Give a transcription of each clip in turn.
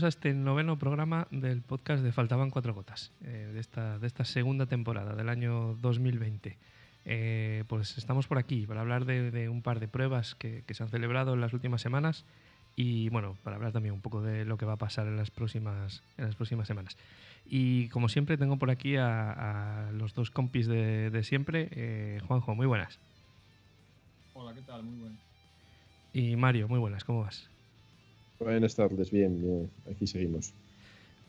Bienvenidos a este noveno programa del podcast de Faltaban Cuatro Gotas, eh, de, esta, de esta segunda temporada del año 2020. Eh, pues estamos por aquí para hablar de, un par de pruebas que, se han celebrado en las últimas semanas y bueno, para hablar también un poco de lo que va a pasar en las próximas, en las próximas semanas. Y como siempre tengo por aquí a, los dos compis de, siempre. Eh, Juanjo, muy buenas. Hola, ¿qué tal? Muy buenas. Y Mario, muy buenas, ¿cómo vas? Buenas tardes, bien, aquí seguimos.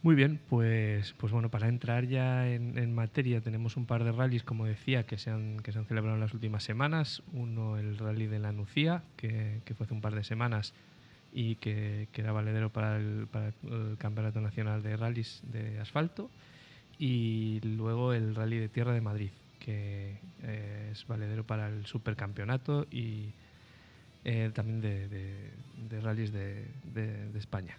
Muy bien, pues, pues bueno, para entrar ya en, materia tenemos un par de rallies, como decía, que se han, que se han celebrado en las últimas semanas. Uno, el rally de la Nucía, que, fue hace un par de semanas y que, era valedero para el, Campeonato Nacional de Rallys de Asfalto. Y luego el rally de Tierra de Madrid, que eh, es valedero para el Supercampeonato y eh, también de, de, rallies de, España.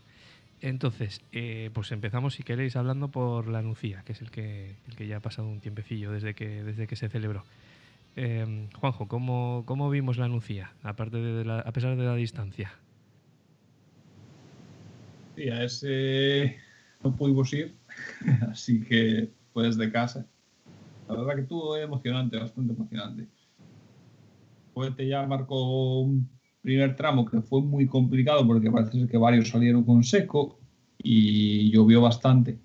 Entonces, eh, pues empezamos, si queréis, hablando por la Nucía, que es el que, el que ya ha pasado un tiempecillo desde que, desde que se celebró. Eh, Juanjo, ¿cómo, ¿cómo, vimos la Nucía, aparte de la, a pesar de la distancia? Sí, a ese no pudimos ir, así que fue desde casa. La verdad que estuvo emocionante, bastante emocionante. Cohete ya marcó un primer tramo que fue muy complicado porque parece que varios salieron con seco y llovió bastante.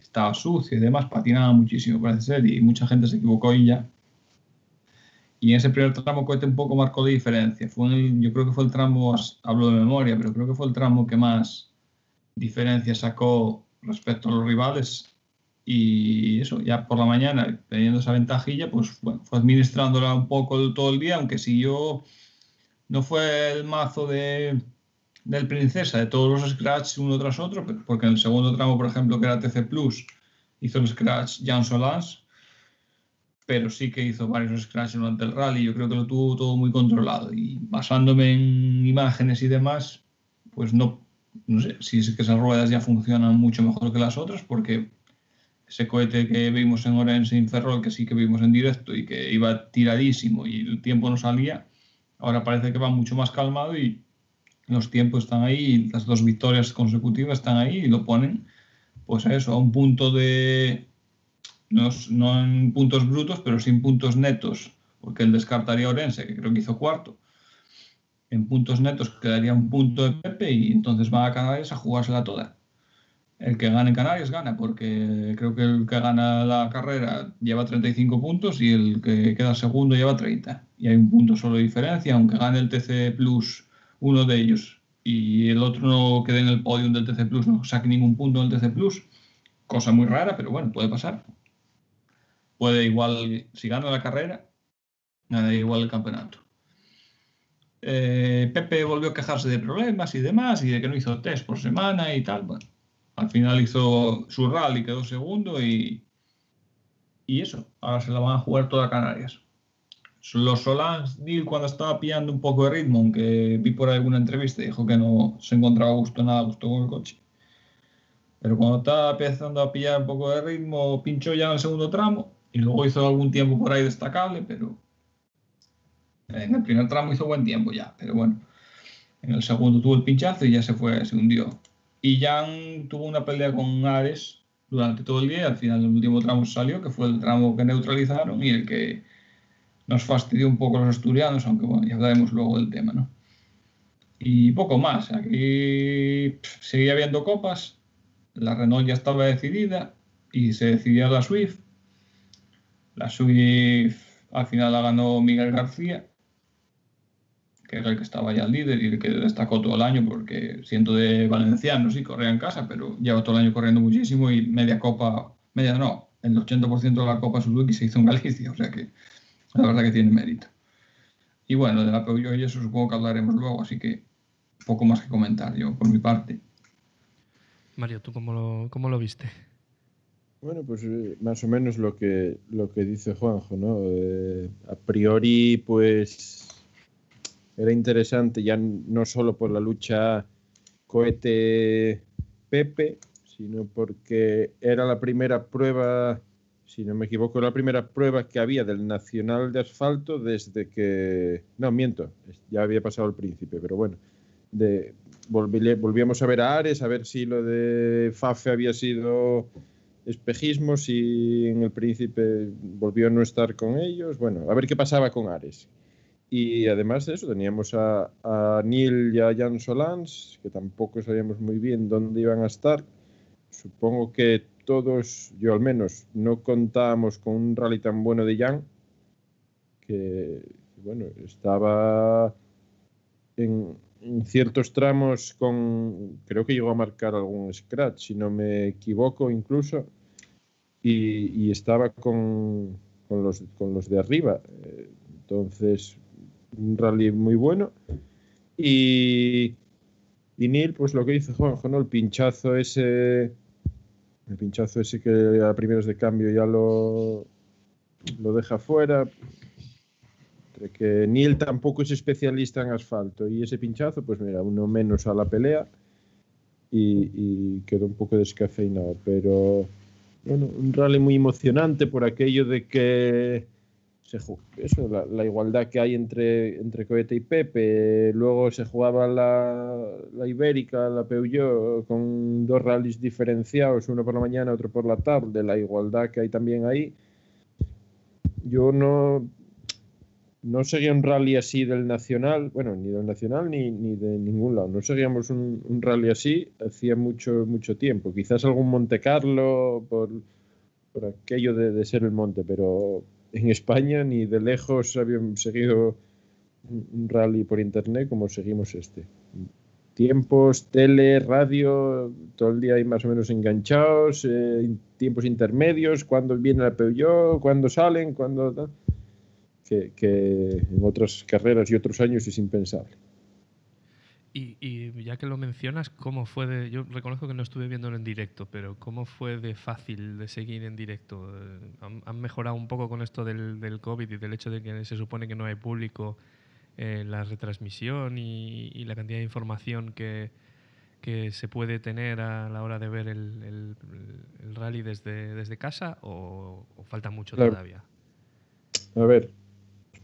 Estaba sucio y demás, patinaba muchísimo parece ser y mucha gente se equivocó y ya. Y en ese primer tramo Cohete un poco marcó de diferencia. Fue yo creo que fue el tramo, hablo de memoria, pero creo que fue el tramo que más diferencia sacó respecto a los rivales y eso, ya por la mañana, teniendo esa ventajilla, pues bueno, fue administrándola un poco todo el día, aunque si yo no fue el mazo de, del Princesa, de todos los scratch uno tras otro, porque en el segundo tramo, por ejemplo, que era TC Plus, hizo el scratch Jan Solans, pero sí que hizo varios scratches durante el rally, yo creo que lo tuvo todo muy controlado y basándome en imágenes y demás, pues no, no sé si es que esas ruedas ya funcionan mucho mejor que las otras, porque ese cohete que vimos en Orense en Ferrol, que sí que vimos en directo y que iba tiradísimo y el tiempo no salía, ahora parece que va mucho más calmado y los tiempos están ahí, las dos victorias consecutivas están ahí y lo ponen, pues a eso, a un punto de, no, no en puntos brutos, pero sin puntos netos, porque él descartaría a Orense, que creo que hizo cuarto. En puntos netos quedaría un punto de Pepe y entonces va a Canarias a jugársela toda el que gane Canarias gana, porque creo que el que gana la carrera lleva 35 puntos y el que queda segundo lleva 30. Y hay un punto solo de diferencia, aunque gane el TC Plus uno de ellos y el otro no quede en el podio del TC Plus, no saque ningún punto en el TC Plus, cosa muy rara, pero bueno, puede pasar. Puede igual, si gana la carrera, gana igual el campeonato. Eh, Pepe volvió a quejarse de problemas y demás, y de que no hizo test por semana y tal. Bueno, al final hizo su rally, quedó segundo y, y eso, ahora se la van a jugar toda Canarias. Los Solans Neil cuando estaba pillando un poco de ritmo, aunque vi por alguna entrevista, dijo que no se encontraba gusto, nada gusto con el coche. Pero cuando estaba empezando a pillar un poco de ritmo, pinchó ya en el segundo tramo y luego hizo algún tiempo por ahí destacable, pero en el primer tramo hizo buen tiempo ya, pero bueno, en el segundo tuvo el pinchazo y ya se fue, se hundió. Y Jan tuvo una pelea con Ares durante todo el día al final el último tramo salió, que fue el tramo que neutralizaron y el que nos fastidió un poco los asturianos, aunque bueno, ya hablaremos luego del tema, ¿no? Y poco más. Aquí seguía habiendo copas, la Renault ya estaba decidida y se decidía la Swift. La Swift al final la ganó Miguel García que era el que estaba ya el líder y el que destacó todo el año, porque siento de valenciano, sí, corría en casa, pero lleva todo el año corriendo muchísimo y media copa, media no, el 80% de la copa Suzuki se hizo en Galicia, o sea que la verdad que tiene mérito. Y bueno, de la Peugeot y eso supongo que hablaremos luego, así que poco más que comentar yo por mi parte. Mario, ¿tú cómo lo, cómo lo viste? Bueno, pues eh, más o menos lo que, lo que dice Juanjo, ¿no? Eh, a priori, pues era interesante ya no solo por la lucha cohete-Pepe, sino porque era la primera prueba, si no me equivoco, la primera prueba que había del Nacional de Asfalto desde que... No, miento, ya había pasado el príncipe, pero bueno, de volvíamos a ver a Ares, a ver si lo de Fafe había sido espejismo, si en el príncipe volvió a no estar con ellos, bueno, a ver qué pasaba con Ares. Y además de eso, teníamos a, a Neil y a Jan Solans, que tampoco sabíamos muy bien dónde iban a estar. Supongo que todos, yo al menos, no contábamos con un rally tan bueno de Jan, que, bueno, estaba en, ciertos tramos con, creo que llegó a marcar algún scratch, si no me equivoco incluso, y, estaba con, con, los, con los de arriba. Entonces, un rally muy bueno. Y, y Neil, pues lo que dice Juanjo, ¿no? El pinchazo ese, el pinchazo ese que a primeros de cambio ya lo, lo deja fuera. Que Neil tampoco es especialista en asfalto y ese pinchazo, pues mira, uno menos a la pelea y, y quedó un poco descafeinado. Pero bueno, un rally muy emocionante por aquello de que eso, la, igualdad que hay entre, entre Cohete y Pepe. Luego se jugaba la, la Ibérica, la Peugeot, con dos rallies diferenciados, uno por la mañana, otro por la tarde, la igualdad que hay también ahí. Yo no, no seguía un rally así del Nacional, bueno, ni del Nacional ni, ni de ningún lado. No seguíamos un, un, rally así hacía mucho, mucho tiempo. Quizás algún Monte Carlo por, por aquello de, de ser el monte, pero en España ni de lejos habían seguido un rally por internet como seguimos este. Tiempos, tele, radio, todo el día ahí más o menos enganchados, eh, tiempos intermedios, cuando viene la Peugeot, cuando salen, cuando... Que, que en otras carreras y otros años es impensable. Y, ya que lo mencionas, ¿cómo fue de.? Yo reconozco que no estuve viéndolo en directo, pero ¿cómo fue de fácil de seguir en directo? Eh, ¿Han, mejorado un poco con esto del, del, COVID y del hecho de que se supone que no hay público la retransmisión y, la cantidad de información que, que, se puede tener a la hora de ver el, el, rally desde, desde casa o, falta mucho todavía? A ver,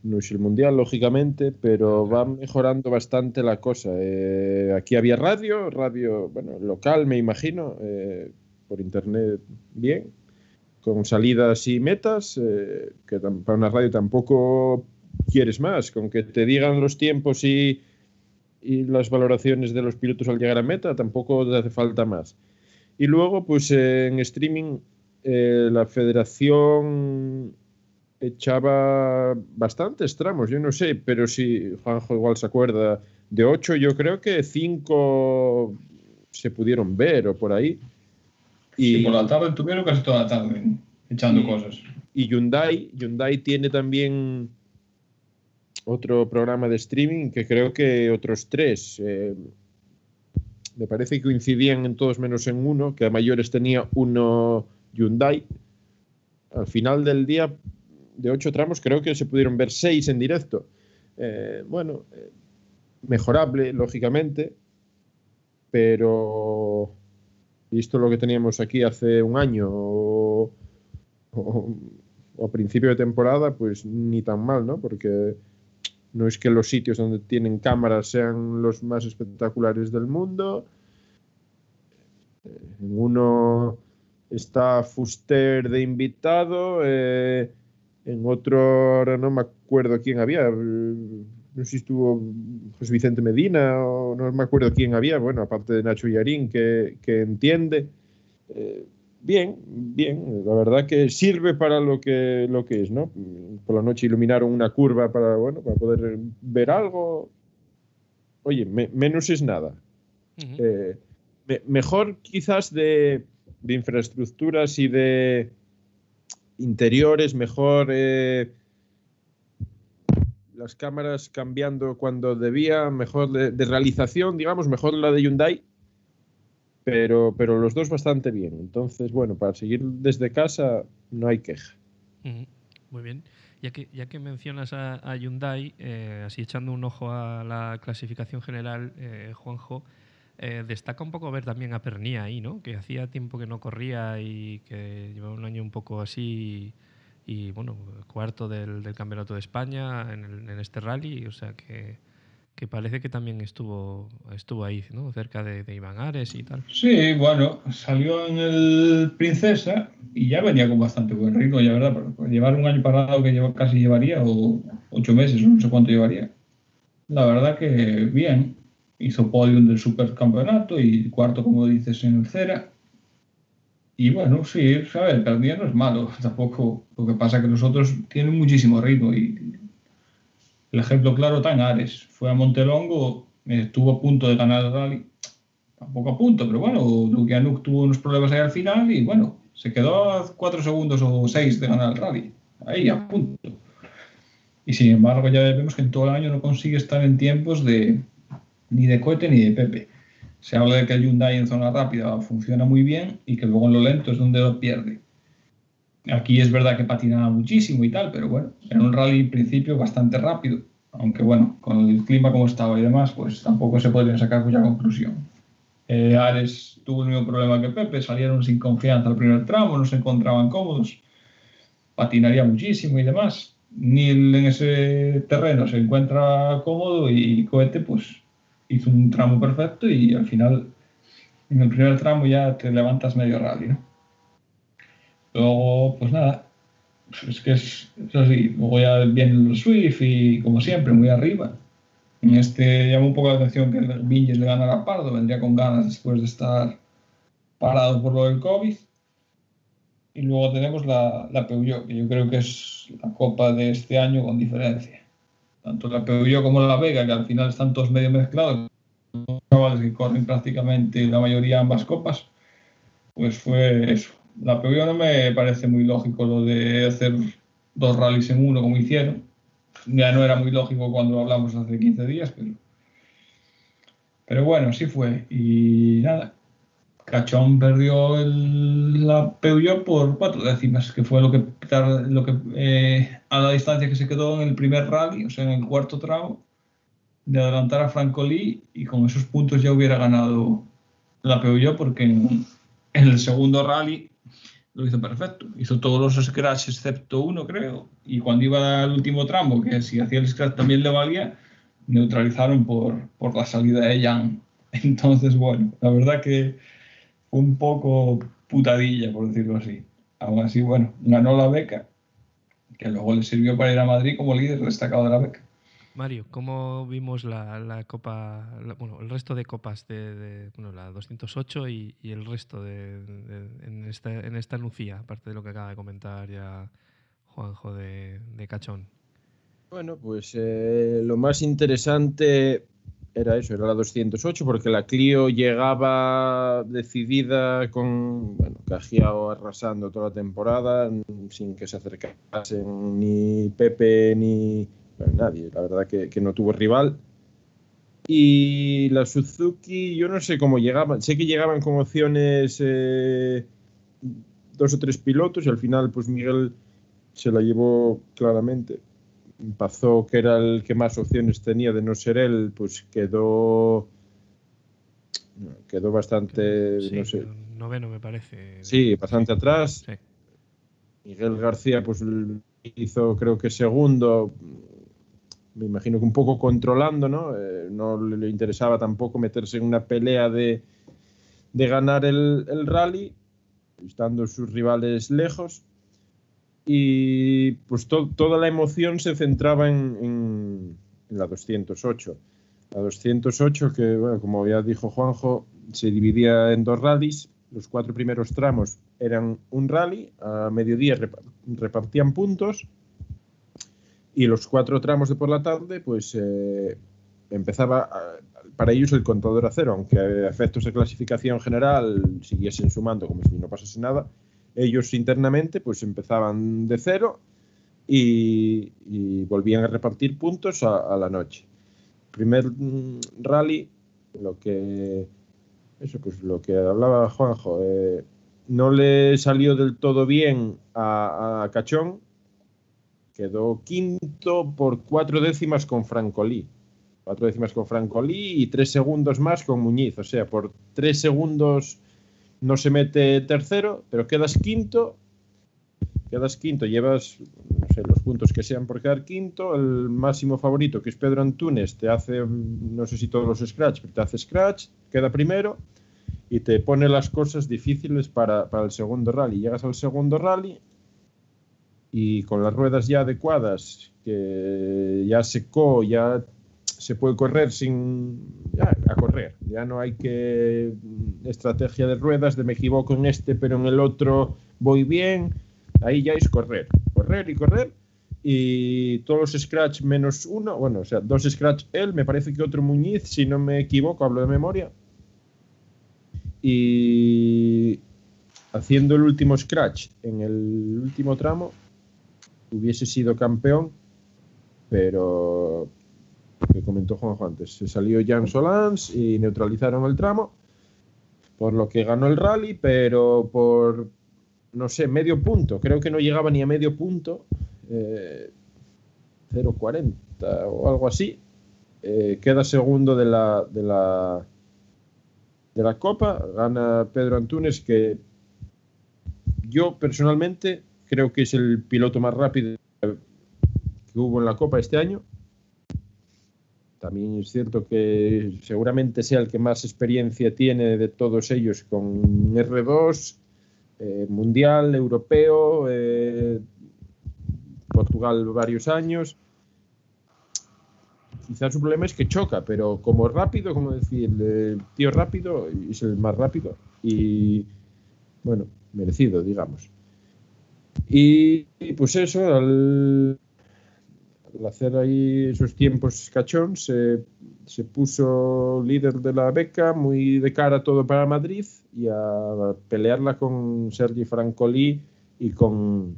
no es el mundial, lógicamente, pero va mejorando bastante la cosa. Eh, aquí había radio, radio, bueno, local, me imagino, eh, por internet bien, con salidas y metas, eh, que para una radio tampoco quieres más, con que te digan los tiempos y, y las valoraciones de los pilotos al llegar a meta, tampoco te hace falta más. Y luego, pues en streaming, la federación echaba bastantes tramos, yo no sé, pero si Juanjo igual se acuerda, de ocho yo creo que cinco se pudieron ver o por ahí. Y por la tarde tuvieron casi toda la tarde echando cosas. Y Hyundai, Hyundai tiene también otro programa de streaming que creo que otros tres. Eh, me parece que coincidían en todos menos en uno, que a mayores tenía uno Hyundai. Al final del día de ocho tramos, creo que se pudieron ver seis en directo. Eh, bueno, eh, mejorable, lógicamente, pero visto lo que teníamos aquí hace un año o, a principio de temporada, pues ni tan mal, ¿no? Porque no es que los sitios donde tienen cámaras sean los más espectaculares del mundo. En uno está Fuster de invitado. Eh, en otro, ahora no me acuerdo quién había, no sé si estuvo José Vicente Medina o no me acuerdo quién había, bueno, aparte de Nacho Yarín, que, que entiende. Eh, bien, bien, la verdad que sirve para lo que, lo que es, ¿no? Por la noche iluminaron una curva para, bueno, para poder ver algo. Oye, menos es nada. Eh, mejor quizás de, de infraestructuras y de interiores, mejor eh, las cámaras cambiando cuando debía, mejor de, realización, digamos, mejor la de Hyundai, pero, pero los dos bastante bien. Entonces, bueno, para seguir desde casa no hay queja. Muy bien. Ya que, ya que mencionas a, Hyundai, eh, así echando un ojo a la clasificación general, eh, Juanjo, eh, destaca un poco ver también a Pernía ahí, ¿no? Que hacía tiempo que no corría y que llevaba un año un poco así y, bueno, cuarto del, Campeonato de España en, este rally, o sea que, que parece que también estuvo, estuvo ahí, ¿no? Cerca de, Iván Ares y tal. Sí, bueno, salió en el Princesa y ya venía con bastante buen ritmo, ya verdad, llevar un año parado que casi llevaría, o ocho meses, no sé cuánto llevaría. La verdad que bien, hizo podium del supercampeonato y cuarto, como dices, en el Cera. Y bueno, sí, a ver, el día no es malo, tampoco. Lo que pasa es que los otros tienen muchísimo ritmo y el ejemplo claro en Ares. Fue a Montelongo, estuvo a punto de ganar el rally. Tampoco a punto, pero bueno, Lukianuk tuvo unos problemas ahí al final y bueno, se quedó a cuatro segundos o seis de ganar el rally. Ahí a punto. Y sin embargo, ya vemos que en todo el año no consigue estar en tiempos de ni de cohete ni de Pepe. Se habla de que el Hyundai en zona rápida funciona muy bien y que luego en lo lento es donde lo pierde. Aquí es verdad que patinaba muchísimo y tal, pero bueno, era un rally en principio bastante rápido. Aunque bueno, con el clima como estaba y demás, pues tampoco se podría sacar mucha conclusión. Eh, Ares tuvo el mismo problema que Pepe, salieron sin confianza al primer tramo, no se encontraban cómodos, patinaría muchísimo y demás. Ni en ese terreno se encuentra cómodo y Cohete pues hizo un tramo perfecto y al final en el primer tramo ya te levantas medio rally, ¿no? Luego, pues nada, es que es, así. Luego ya viene el Swift y, como siempre, muy arriba. En este llama un poco la atención que el Vinges le ganara a Pardo, vendría con ganas después de estar parado por lo del COVID. Y luego tenemos la, la Peugeot, que yo creo que es la copa de este año con diferencia. Tanto la Peugeot como la Vega, que al final están todos medio mezclados, chavales que corren prácticamente la mayoría ambas copas, pues fue eso, la Peugeot no me parece muy lógico lo de hacer dos rallies en uno como hicieron. Ya no era muy lógico cuando hablamos hace 15 días, pero, pero bueno, sí fue. Y nada, Cachón perdió el, la Peugeot por cuatro décimas, que fue lo que, lo que eh, a la distancia que se quedó en el primer rally, o sea, en el cuarto tramo, de adelantar a Francolí y con esos puntos ya hubiera ganado la Peugeot porque en el segundo rally lo hizo perfecto. Hizo todos los scratch excepto uno, creo. Y cuando iba al último tramo, que si hacía el scratch también le valía, neutralizaron por, por la salida de Jan. Entonces, bueno, la verdad que un poco putadilla, por decirlo así. Aún así, bueno, ganó la beca, que luego le sirvió para ir a Madrid como líder destacado de la beca. Mario, ¿cómo vimos la, copa, bueno, el resto de copas de, bueno, la 208 y, el resto de, en, esta, en esta Lucía, aparte de lo que acaba de comentar ya Juanjo de, Cachón? Bueno, pues eh, lo más interesante era eso, era la 208, porque la Clio llegaba decidida con, bueno, Cajiao arrasando toda la temporada, sin que se acercasen ni Pepe ni nadie, la verdad que, no tuvo rival. Y la Suzuki, yo no sé cómo llegaban, sé que llegaban con opciones eh, dos o tres pilotos y al final pues Miguel se la llevó claramente. Pasó que era el que más opciones tenía de no ser él, pues quedó quedó bastante, no sé. Noveno me parece. Sí, bastante atrás. Miguel García pues hizo creo que segundo, me imagino que un poco controlando, ¿no? Eh, no le interesaba tampoco meterse en una pelea de, ganar el, rally, estando sus rivales lejos. Y pues toda la emoción se centraba en, la 208. La 208, que, como ya dijo Juanjo, se dividía en dos rallies. Los cuatro primeros tramos eran un rally, a mediodía repartían puntos y los cuatro tramos de por la tarde, pues eh, empezaba para ellos el contador a cero, aunque a efectos de clasificación general siguiesen sumando como si no pasase nada. Ellos internamente pues empezaban de cero y, volvían a repartir puntos a, la noche. Primer mm, rally, lo que eso pues lo que hablaba Juanjo, eh, no le salió del todo bien a, a Cachón, Quedó quinto por cuatro décimas con Francolí. Cuatro décimas con Francolí y tres segundos más con Muñiz. O sea, por tres segundos no se mete tercero, pero quedas quinto. quedas quinto, llevas no sé, los puntos que sean por quedar quinto, el máximo favorito, que es Pedro Antunes, te hace, no sé si todos los scratch, pero te hace scratch, queda primero y te pone las cosas difíciles para, para el segundo rally. Llegas al segundo rally y con las ruedas ya adecuadas, que ya secó, ya se puede correr sin ya, a correr. Ya no hay que estrategia de ruedas de me equivoco en este, pero en el otro voy bien. Ahí ya es correr, correr y correr. Y todos los scratch menos uno, bueno, o sea, dos scratch él, me parece que otro Muñiz, si no me equivoco, hablo de memoria. Y haciendo el último scratch en el último tramo, hubiese sido campeón, pero que comentó Juanjo antes, se salió Jan Solans y neutralizaron el tramo, por lo que ganó el rally, pero por, no sé, medio punto, creo que no llegaba ni a medio punto, eh, 0.40 o algo así, eh, queda segundo de la, de la de la Copa, gana Pedro Antunes, que yo personalmente creo que es el piloto más rápido que hubo en la Copa este año. También es cierto que seguramente sea el que más experiencia tiene de todos ellos con R2, eh, Mundial, Europeo, eh, Portugal varios años. Quizás su problema es que choca, pero como rápido, como decir, el tío rápido es el más rápido y bueno, merecido, digamos. Y, y pues eso, al, al, hacer ahí esos tiempos cachón, se, se, puso líder de la beca, muy de cara todo para Madrid y a pelearla con Sergi Francolí y con,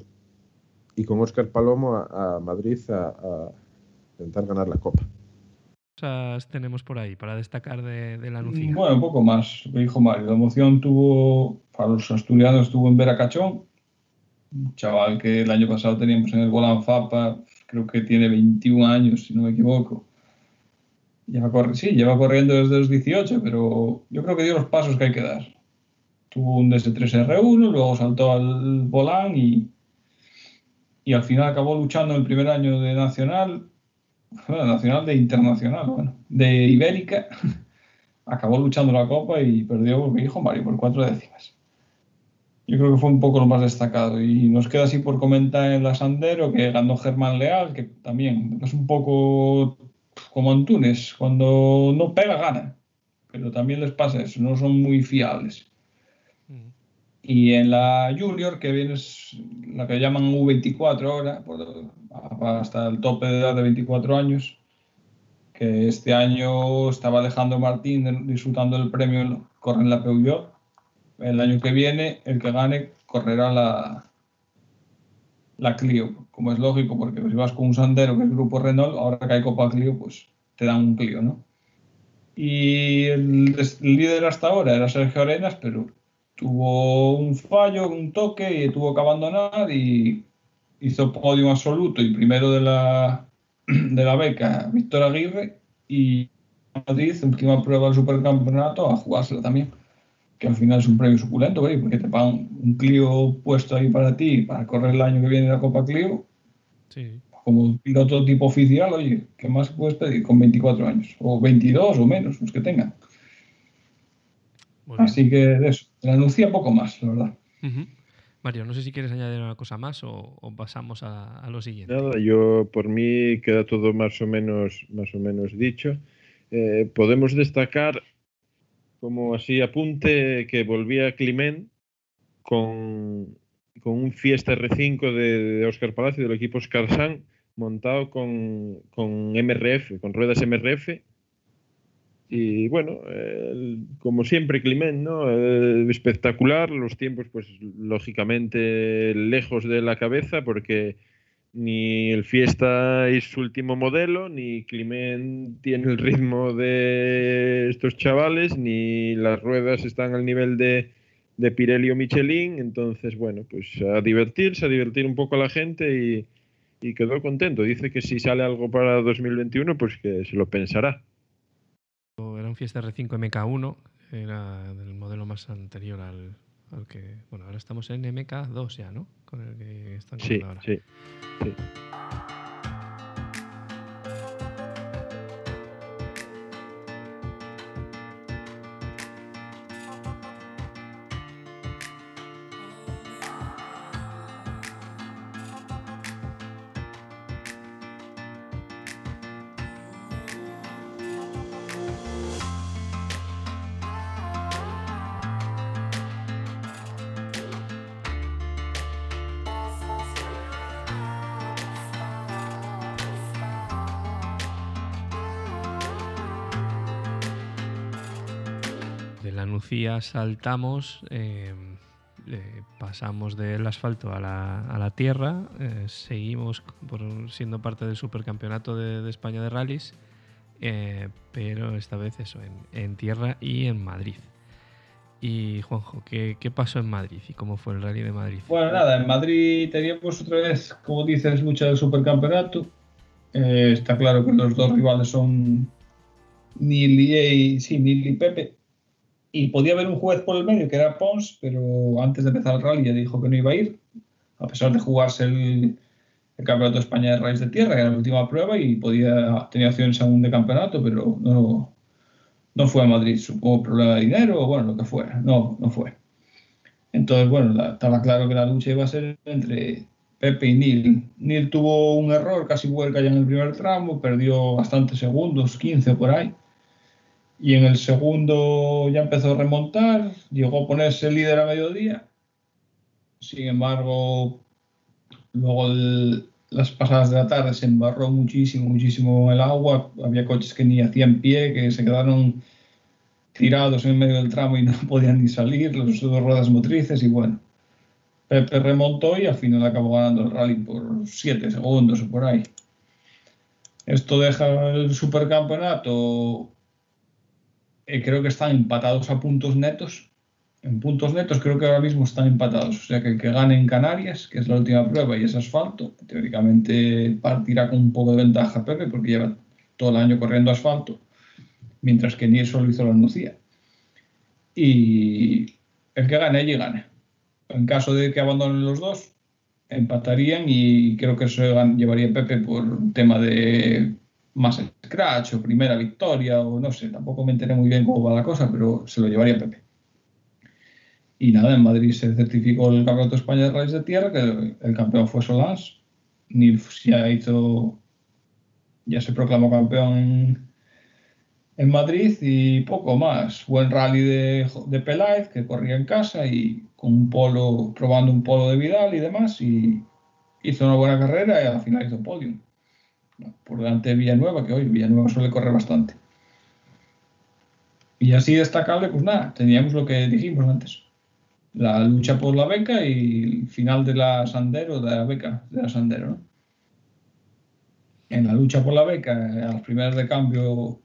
y con Oscar Palomo a, a Madrid a, a intentar ganar la Copa cosas tenemos por ahí para destacar de, de la Nucía? Bueno, un poco más, me dijo Mario. La emoción tuvo, para los asturianos, estuvo en ver a Cachón, un chaval que el año pasado teníamos en el Golan Fapa, creo que tiene 21 años, si no me equivoco. Lleva sí, lleva corriendo desde los 18, pero yo creo que dio los pasos que hay que dar. Tuvo un DS3R1, luego saltó al Volán y, y al final acabó luchando el primer año de Nacional nacional de internacional, bueno, de Ibérica, acabó luchando la Copa y perdió dijo Mario por cuatro décimas. Yo creo que fue un poco lo más destacado. Y nos queda así por comentar en la Sandero que ganó Germán Leal, que también es un poco como Antunes, cuando no pega, gana. Pero también les pasa eso, no son muy fiables. Mm. Y en la Junior, que viene la que llaman U24 ahora, hasta el tope de edad de 24 años, que este año estaba Alejandro Martín disfrutando del premio, corre en la Peugeot. El año que viene, el que gane correrá la, la Clio, como es lógico, porque si vas con un Sandero, que es Grupo Renault, ahora que hay Copa Clio, pues te dan un Clio, ¿no? Y el, el líder hasta ahora era Sergio Arenas, pero tuvo un fallo, un toque y tuvo que abandonar y hizo podio absoluto y primero de la, de la beca Víctor Aguirre y Madrid, última prueba del supercampeonato, a jugársela también. Que al final es un premio suculento, porque te pagan un Clio puesto ahí para ti para correr el año que viene la Copa Clio. Sí. Como piloto tipo oficial, oye, ¿qué más puedes pedir con 24 años? O 22 o menos, los que tengan. Así que de eso, la anuncia poco más, la verdad. Uh -huh. Mario, no sé si quieres añadir una cosa más o, o pasamos a, a, lo siguiente. Nada, yo por mí queda todo más o menos, más o menos dicho. Eh, podemos destacar como así apunte que volvía Climent con, con un Fiesta R5 de, de Oscar Palacio del equipo Scarsan montado con, con MRF, con ruedas MRF y bueno, como siempre, Climent, ¿no? Eh, espectacular, los tiempos, pues lógicamente lejos de la cabeza, porque ni el Fiesta es su último modelo, ni Climent tiene el ritmo de estos chavales, ni las ruedas están al nivel de, de Pirelli o Michelin. Entonces, bueno, pues a divertirse, a divertir un poco a la gente y, y quedó contento. Dice que si sale algo para 2021, pues que se lo pensará era un Fiesta R5 MK1, era del modelo más anterior al, al que, bueno, ahora estamos en MK2 ya, ¿no? Con el que están Sí, ahora. sí, sí. Saltamos, eh, eh, pasamos del asfalto a la, tierra, eh, seguimos siendo parte del supercampeonato de, España de rallies, pero esta vez eso, en, tierra y en Madrid. Y Juanjo, ¿qué, ¿qué pasó en Madrid y cómo fue el rally de Madrid? Bueno, nada, en Madrid teníamos otra vez, como dices, lucha del supercampeonato. Está claro que los dos rivales son Nili y, sí, Nili y Pepe. Y podía haber un juez por el medio, que era Pons, pero antes de empezar el rally ya dijo que no iba a ir, a pesar de jugarse el, el Campeonato de España de Rallys de Tierra, que era la última prueba, y podía tenía opciones aún de campeonato, pero no, no fue a Madrid. Supongo problema de dinero o bueno, lo que fuera. No, no fue. Entonces, bueno, la- estaba claro que la lucha iba a ser entre Pepe y Neil. Neil tuvo un error, casi vuelca ya en el primer tramo, perdió bastantes segundos, 15 por ahí. Y en el segundo ya empezó a remontar, llegó a ponerse líder a mediodía. Sin embargo, luego las pasadas de la tarde se embarró muchísimo, muchísimo el agua. Había coches que ni hacían pie, que se quedaron tirados en medio del tramo y no podían ni salir, los dos ruedas motrices y bueno. Pepe remontó y al final acabó ganando el rally por 7 segundos o por ahí. Esto deja el supercampeonato. Eh, creo que están empatados a puntos netos. En puntos netos creo que ahora mismo están empatados. O sea que el que gane en Canarias, que es la última prueba y es asfalto, teóricamente partirá con un poco de ventaja Pepe porque lleva todo el año corriendo asfalto, mientras que ni solo hizo la Nucía. Y el que gane allí gane. En caso de que abandonen los dos, empatarían y creo que eso llevaría Pepe por tema de más scratch o primera victoria o no sé, tampoco me enteré muy bien cómo va la cosa, pero se lo llevaría Pepe. Y nada, en Madrid se certificó el Campeonato de España de Rallys de Tierra, que el, campeón fue Solans. Nilf ya hizo, ya se proclamó campeón en Madrid y poco más. Buen rally de, de Peláez, que corría en casa y con un polo, probando un polo de Vidal y demás, y hizo una buena carrera y al final hizo podium. Por delante de Villanueva, que hoy Villanueva suele correr bastante. Y así destacable, pues nada, teníamos lo que dijimos antes. La lucha por la beca y el final de la Sandero, de la beca de la Sandero. En la lucha por la beca, a las primeras de cambio,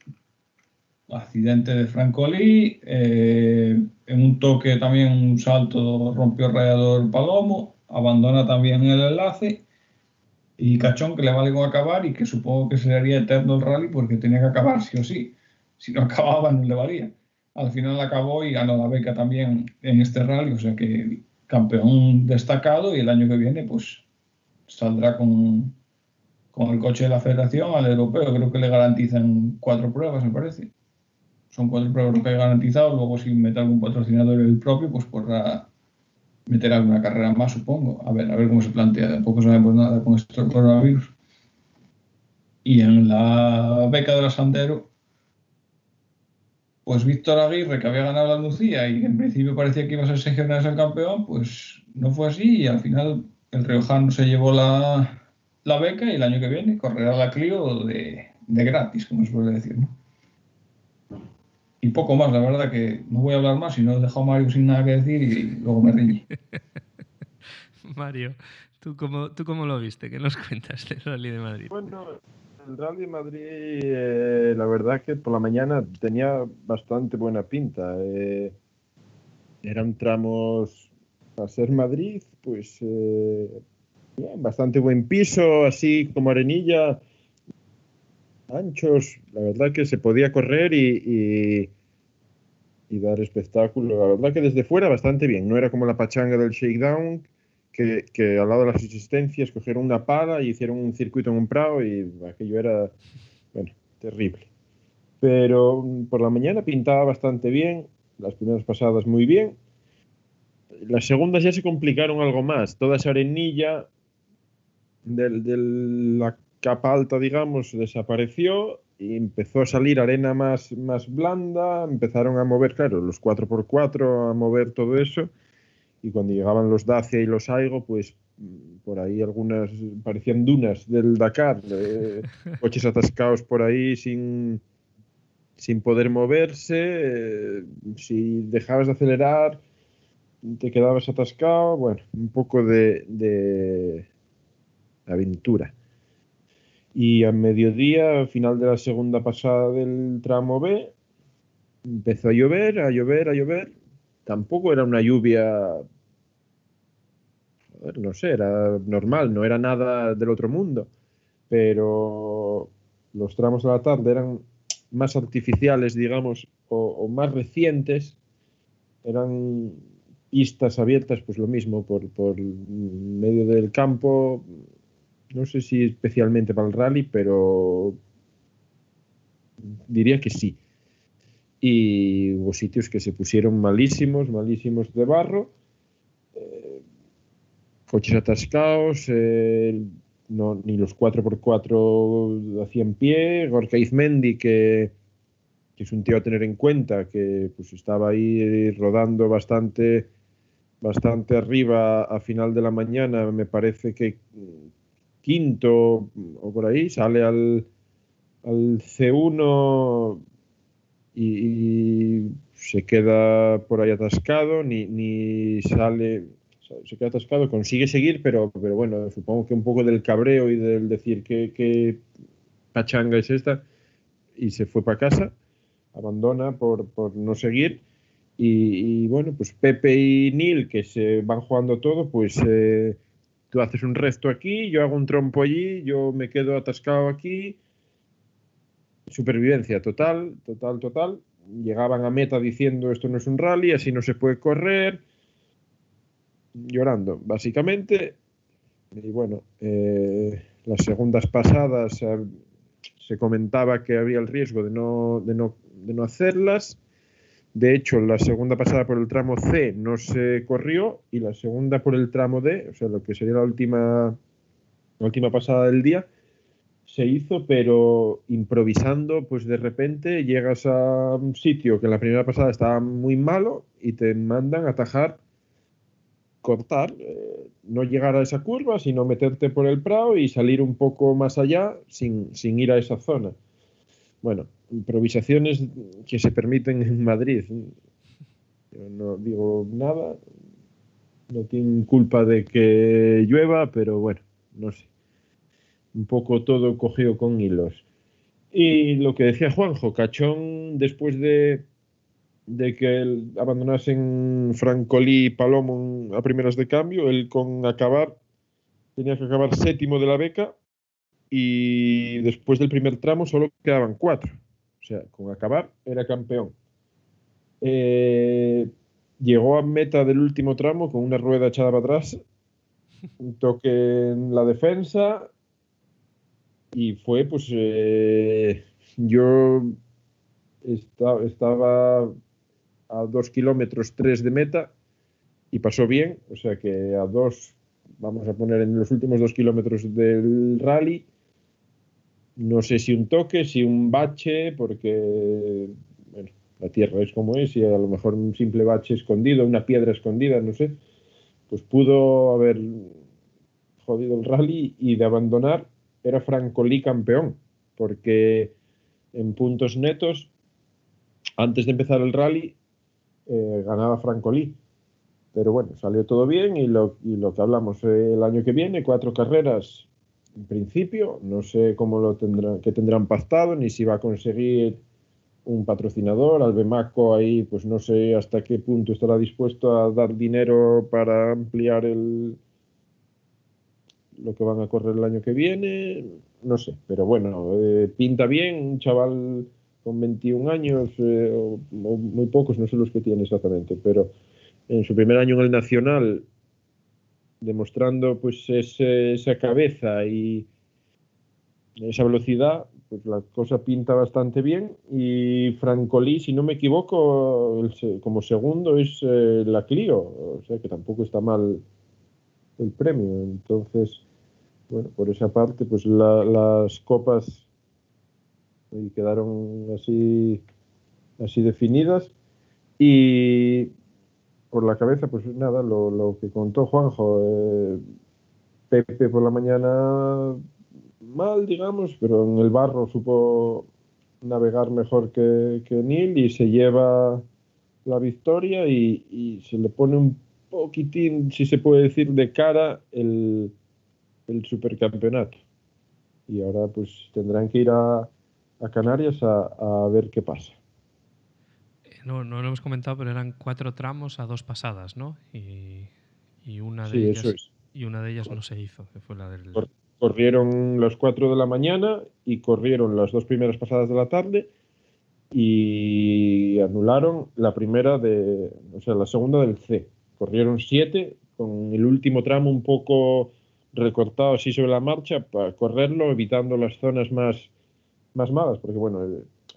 accidente de Francolí, eh, en un toque también un salto rompió el radiador Palomo, abandona también el enlace y Cachón que le vale con acabar y que supongo que se le haría eterno el rally porque tenía que acabar sí o sí. Si no acababa no le valía. Al final acabó y ganó la beca también en este rally, o sea que campeón destacado y el año que viene pues saldrá con, con el coche de la federación al europeo. Creo que le garantizan cuatro pruebas, me parece. Son cuatro pruebas que hay garantizados. Luego, si mete algún patrocinador el propio, pues podrá meter alguna carrera más, supongo. A ver, a ver cómo se plantea. Tampoco sabemos nada con esto del coronavirus. Y en la beca de la Sandero, pues Víctor Aguirre, que había ganado la Lucía y en principio parecía que iba a ser Sergio Hernández el campeón, pues no fue así y al final el Riojano se llevó la, la beca y el año que viene correrá la Clio de, de gratis, como se suele decir. ¿no? Y poco más, la verdad que no voy a hablar más, si no he dejado a Mario sin nada que decir y luego me riñe. Mario, ¿tú cómo, ¿tú cómo lo viste? ¿Qué nos cuentas del Rally de Madrid? Bueno, el Rally de Madrid, eh, la verdad que por la mañana tenía bastante buena pinta. eh, eran tramos a ser Madrid, pues eh, bien, bastante buen piso, así como arenilla, anchos. La verdad que se podía correr y, y, dar espectáculo. La verdad que desde fuera bastante bien. No era como la pachanga del shakedown, que, que al lado de las asistencias cogieron una pala y hicieron un circuito en un prado y aquello era, bueno, terrible. Pero mm, por la mañana pintaba bastante bien, las primeras pasadas muy bien. Las segundas ya se complicaron algo más. Toda esa arenilla de la capa alta, digamos, desapareció y empezó a salir arena más, más blanda, empezaron a mover, claro, los 4x4, a mover todo eso, y cuando llegaban los Dacia y los Aigo, pues mm, por ahí algunas parecían dunas del Dakar, coches atascados por ahí sin, sin poder moverse, eh, si dejabas de acelerar, te quedabas atascado, bueno, un poco de, de aventura. Y a mediodía, al final de la segunda pasada del tramo B, empezó a llover, a llover, a llover. Tampoco era una lluvia, no sé, era normal, no era nada del otro mundo. Pero los tramos de la tarde eran más artificiales, digamos, o, más recientes. Eran pistas abiertas, pues lo mismo, por, por medio del campo, no sé si especialmente para el rally, pero diría que sí. Y hubo sitios que se pusieron malísimos, malísimos de barro, eh, coches atascados, eh, ni los 4x4 hacían pie, Gorka Izmendi, que, que, es un tío a tener en cuenta, que pues estaba ahí rodando bastante bastante arriba a final de la mañana, me parece que quinto o por ahí, sale al, al C1 y, se queda por ahí atascado, ni, ni sale, se queda atascado, consigue seguir, pero, pero bueno, supongo que un poco del cabreo y del decir que, pachanga es esta, y se fue para casa, abandona por, por no seguir. Y, bueno, pues Pepe y Neil, que se van jugando todo, pues eh, Tú haces un resto aquí, yo hago un trompo allí, yo me quedo atascado aquí. Supervivencia total, total, total. Llegaban a meta diciendo esto no es un rally, así no se puede correr. Llorando, básicamente. Y bueno, eh, las segundas pasadas eh, se comentaba que había el riesgo de no, de no, de no hacerlas de hecho, la segunda pasada por el tramo C no se corrió y la segunda por el tramo D, o sea, lo que sería la última, última pasada del día, se hizo, pero improvisando, pues de repente llegas a un sitio que en la primera pasada estaba muy malo y te mandan a atajar, cortar, eh, no llegar a esa curva, sino meterte por el prado y salir un poco más allá sin, sin ir a esa zona. Bueno, improvisaciones que se permiten en Madrid. Yo no digo nada, no tienen culpa de que llueva, pero bueno, no sé. Un poco todo cogido con hilos. Y lo que decía Juanjo, Cachón, después de, de que abandonasen Francolí y Palomo a primeras de cambio, él con acabar, tenía que acabar séptimo de la beca y después del primer tramo solo quedaban cuatro. O sea, con acabar era campeón. Eh, llegó a meta del último tramo con una rueda echada para atrás, un toque en la defensa y fue pues eh, yo estaba a dos kilómetros tres de meta y pasó bien, o sea que a dos, vamos a poner en los últimos dos kilómetros del rally, no sé si un toque, si un bache, porque bueno, la Tierra es como es y a lo mejor un simple bache escondido, una piedra escondida, no sé, pues pudo haber jodido el rally y de abandonar era Francolí campeón, porque en puntos netos, antes de empezar el rally, eh, ganaba Francolí. Pero bueno, salió todo bien y lo, y lo que hablamos eh, el año que viene, cuatro carreras en principio. No sé cómo lo tendrán, qué tendrán pactado, ni si va a conseguir un patrocinador. Albemaco ahí, pues no sé hasta qué punto estará dispuesto a dar dinero para ampliar el lo que van a correr el año que viene. No sé, pero bueno, eh, pinta bien, un chaval con 21 años, eh, o, muy pocos, no sé los que tiene exactamente, pero en su primer año en el Nacional, demostrando pues esa cabeza y esa velocidad, pues la cosa pinta bastante bien. Y Francolí, si no me equivoco, como segundo es eh, la Clio, o sea que tampoco está mal el premio. Entonces, bueno, por esa parte, pues las copas quedaron así, así definidas. Y por la cabeza, pues nada, lo, que contó Juanjo, eh, Pepe por la mañana mal, digamos, pero en el barro supo navegar mejor que, Neil y se lleva la victoria y, se le pone un poquitín, si se puede decir, de cara el, el supercampeonato. Y ahora pues tendrán que ir a, Canarias a, ver qué pasa. No, no lo hemos comentado, pero eran cuatro tramos a dos pasadas, ¿no? Y, y una de ellas, y una de ellas no se hizo, que fue la del corrieron las 4 de la mañana y corrieron las dos primeras pasadas de la tarde y anularon la primera de, o sea, la segunda del C. Corrieron 7 con el último tramo un poco recortado así sobre la marcha para correrlo, evitando las zonas más, más malas, porque bueno,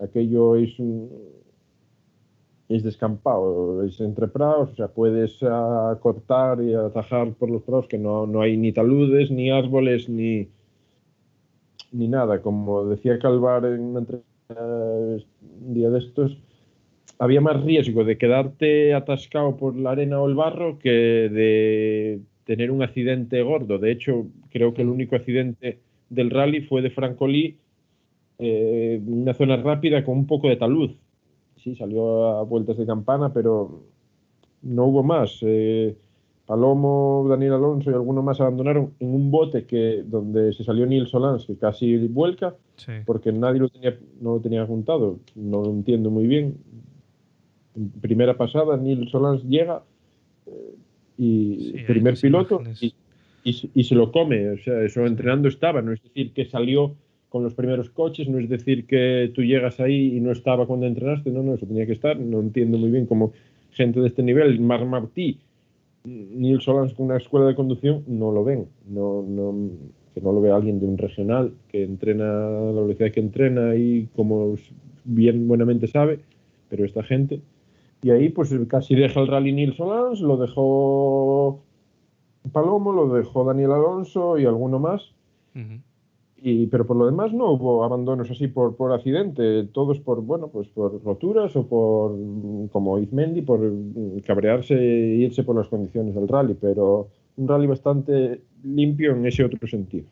aquello es un, es descampado, es entre prados, o sea, puedes uh, cortar y atajar por los prados que no, no, hay ni taludes, ni árboles, ni, ni nada. Como decía Calvar en un día de estos, había más riesgo de quedarte atascado por la arena o el barro que de tener un accidente gordo. De hecho, creo que el único accidente del rally fue de Francolí, eh, una zona rápida con un poco de talud sí, salió a vueltas de campana, pero no hubo más. Eh, Palomo, Daniel Alonso y alguno más abandonaron en un bote que donde se salió Neil Solans, que casi vuelca, porque nadie lo tenía, no lo tenía juntado. No lo entiendo muy bien. En primera pasada, Neil Solans llega eh, y primer piloto y, y, se lo come. O sea, eso entrenando estaba, no es decir que salió con los primeros coches, no es decir que tú llegas ahí y no estaba cuando entrenaste, no, no, eso tenía que estar, no entiendo muy bien cómo gente de este nivel, Mar Martí, Neil Solans con una escuela de conducción, no lo ven, no, no, que no lo ve alguien de un regional que entrena la velocidad que entrena y como bien buenamente sabe, pero esta gente, y ahí pues casi deja el rally Neil Solans, lo dejó Palomo, lo dejó Daniel Alonso y alguno más pero por lo demás no hubo abandonos así por, por accidente, todos por, bueno, pues por roturas o por, como Izmendi, por cabrearse e irse por las condiciones del rally, pero un rally bastante limpio en ese otro sentido.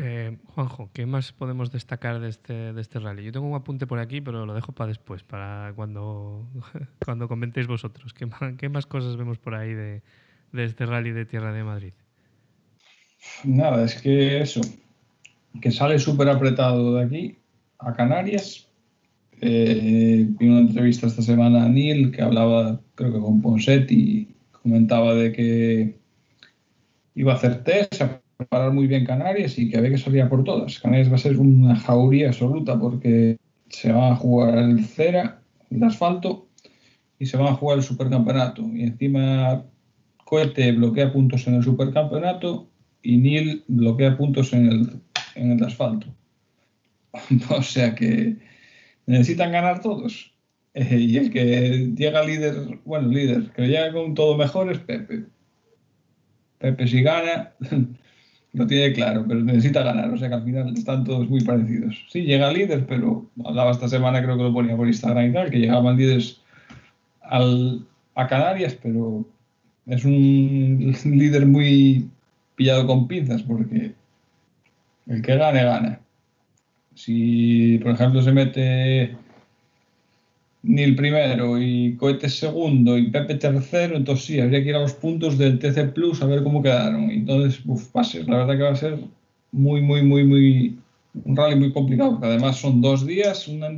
Eh, Juanjo, ¿qué más podemos destacar de este, de este rally? Yo tengo un apunte por aquí, pero lo dejo para después, para cuando, cuando comentéis vosotros. ¿Qué, ¿Qué, más cosas vemos por ahí de, de este rally de Tierra de Madrid? Nada, es que eso, que sale súper apretado de aquí a Canarias. Eh, una entrevista esta semana a Neil que hablaba, creo que con Ponset, y comentaba de que iba a hacer test, a preparar muy bien Canarias y que había que salir por todas. Canarias va a ser una jauría absoluta porque se va a jugar el cera, el asfalto, y se va a jugar el supercampeonato. Y encima Cohete bloquea puntos en el supercampeonato y Neil bloquea puntos en el, en el asfalto. o sea que necesitan ganar todos. Y el que llega líder, bueno, líder, que llega con todo mejor es Pepe. Pepe si gana, lo tiene claro, pero necesita ganar. O sea que al final están todos muy parecidos. Sí, llega líder, pero hablaba esta semana, creo que lo ponía por Instagram y tal, que llegaban líderes a Canarias, pero es un líder muy pillado con pinzas porque el que gane, gana. Si, por ejemplo, se mete Nil primero y Cohetes segundo y Pepe tercero, entonces sí, habría que ir a los puntos del TC Plus a ver cómo quedaron. Entonces, uf, ser, la verdad que va a ser muy, muy, muy, muy, un rally muy complicado, porque además son dos días, una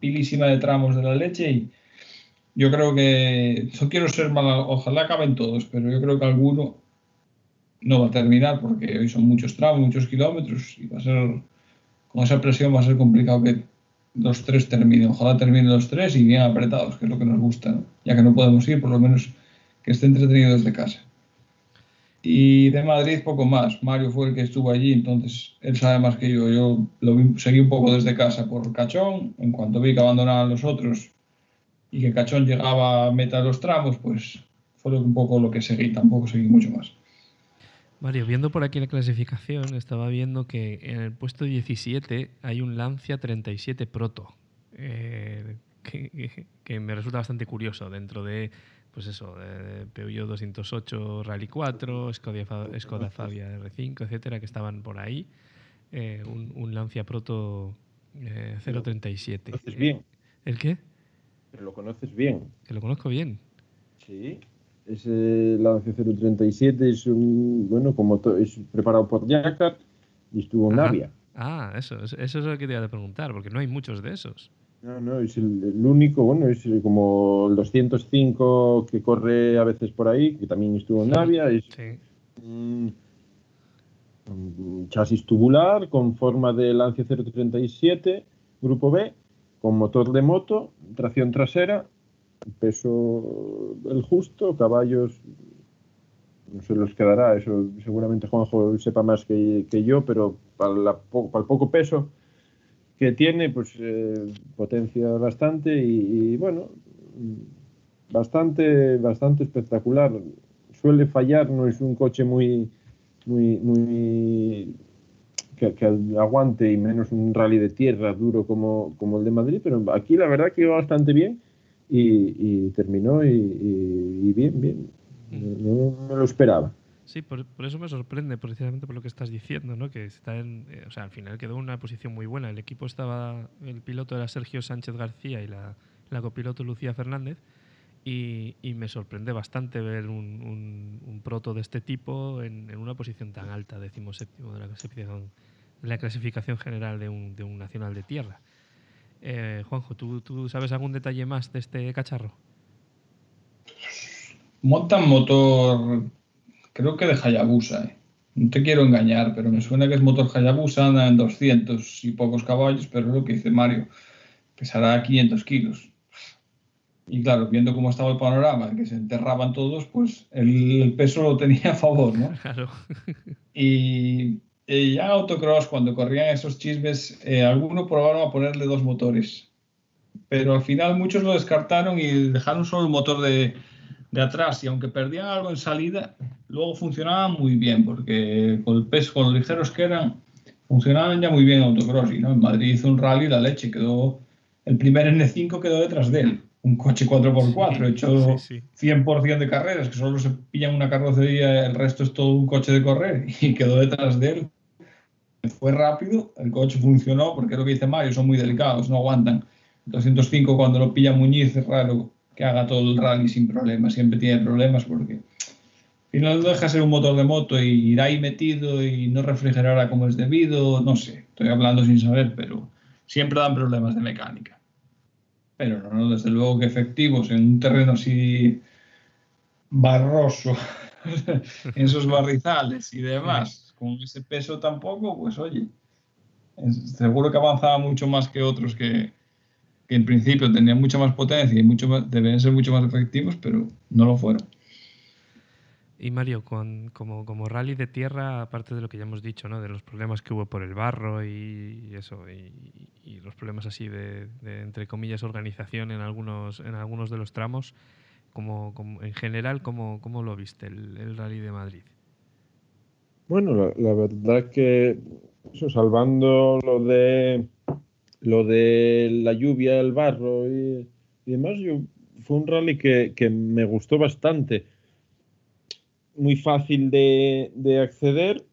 pilísima de tramos de la leche y yo creo que, no quiero ser mala, ojalá acaben todos, pero yo creo que alguno no va a terminar porque hoy son muchos tramos, muchos kilómetros y va a ser, con esa presión va a ser complicado que los tres terminen. Ojalá terminen los tres y bien apretados, que es lo que nos gusta, ya que no podemos ir, por lo menos que esté entretenido desde casa. Y de Madrid poco más. Mario fue el que estuvo allí, entonces él sabe más que yo. Yo lo seguí un poco desde casa por Cachón. En cuanto vi que abandonaban los otros y que Cachón llegaba a meta de los tramos, pues fue un poco lo que seguí. Tampoco seguí mucho más. Mario, viendo por aquí la clasificación, estaba viendo que en el puesto 17 hay un Lancia 37 Proto, eh, que, me resulta bastante curioso dentro de, pues eso, de Peugeot 208 Rally 4, Skoda, Fabia R5, etcétera, que estaban por ahí. Eh, un, Lancia Proto 037. ¿Lo conoces bien? ¿El qué? Que lo conoces bien. Que lo conozco bien. Sí. Ese Lancia 037 es un, bueno, como es preparado por Jacquard y estuvo en Navia. Ah, eso, eso es lo que te iba a preguntar, porque no hay muchos de esos. No, no, es el, único, bueno, es como el 205 que corre a veces por ahí, que también estuvo en Navia. Es un, chasis tubular con forma de Lancia 037, grupo B, con motor de moto, tracción trasera peso el justo, caballos, no se los quedará, eso seguramente Juanjo sepa más que, yo, pero para, el poco peso que tiene, pues eh, potencia bastante y, bueno, bastante, bastante espectacular. Suele fallar, no es un coche muy, muy, muy que, aguante y menos un rally de tierra duro como, como el de Madrid, pero aquí la verdad que iba bastante bien y, terminó y, bien, bien. Mm. No, me lo esperaba. Sí, por, eso me sorprende, precisamente por lo que estás diciendo, ¿no? Que está en, eh, o sea, al final quedó en una posición muy buena. El equipo estaba, el piloto era Sergio Sánchez García y la, la copiloto Lucía Fernández. Y, me sorprende bastante ver un, un, proto de este tipo en, en, una posición tan alta, decimos séptimo de la clasificación, de la clasificación general de un, de un nacional de tierra. Eh, Juanjo, ¿tú, sabes algún detalle más de este cacharro? Montan motor, creo que de Hayabusa. Eh. No te quiero engañar, pero me suena que es motor Hayabusa, anda en 200 y pocos caballos, pero es lo que dice Mario, pesará 500 kilos. Y claro, viendo cómo estaba el panorama, que se enterraban todos, pues el, el peso lo tenía a favor, ¿no? Claro. y eh, ya en autocross, cuando corrían esos chismes, eh, algunos probaron a ponerle dos motores, pero al final muchos lo descartaron y dejaron solo el motor de, atrás. Y aunque perdían algo en salida, luego funcionaban muy bien porque con el los ligeros que eran, funcionaban ya muy bien en autocross. Y ¿no? en Madrid hizo un rally la leche, quedó el primer N5 quedó detrás de él un coche 4x4 hecho 100% de carreras, que solo se pillan una carrocería, el resto es todo un coche de correr y quedó detrás de él. Fue rápido, el coche funcionó, porque es lo que dice Mario, son muy delicados, no aguantan. 205 cuando lo pilla Muñiz es raro que haga todo el rally sin problemas, siempre tiene problemas porque al final deja ser un motor de moto y ir ahí metido y no refrigerará como es debido, no sé, estoy hablando sin saber, pero siempre dan problemas de mecánica pero no, desde luego que efectivos en un terreno así barroso, en esos barrizales y demás, con ese peso tampoco, pues oye, seguro que avanzaba mucho más que otros que, que en principio tenían mucha más potencia y mucho deben ser mucho más efectivos, pero no lo fueron. Y Mario, con, como, como rally de tierra, aparte de lo que ya hemos dicho, ¿no? de los problemas que hubo por el barro y, eso, y, los problemas así de, entre comillas, organización en algunos, en algunos de los tramos, como, en general, ¿cómo, cómo lo viste el, rally de Madrid? Bueno, la, verdad que, eso, salvando lo de, lo de la lluvia, el barro y, demás, yo, fue un rally que, que me gustó bastante muy fácil de, acceder,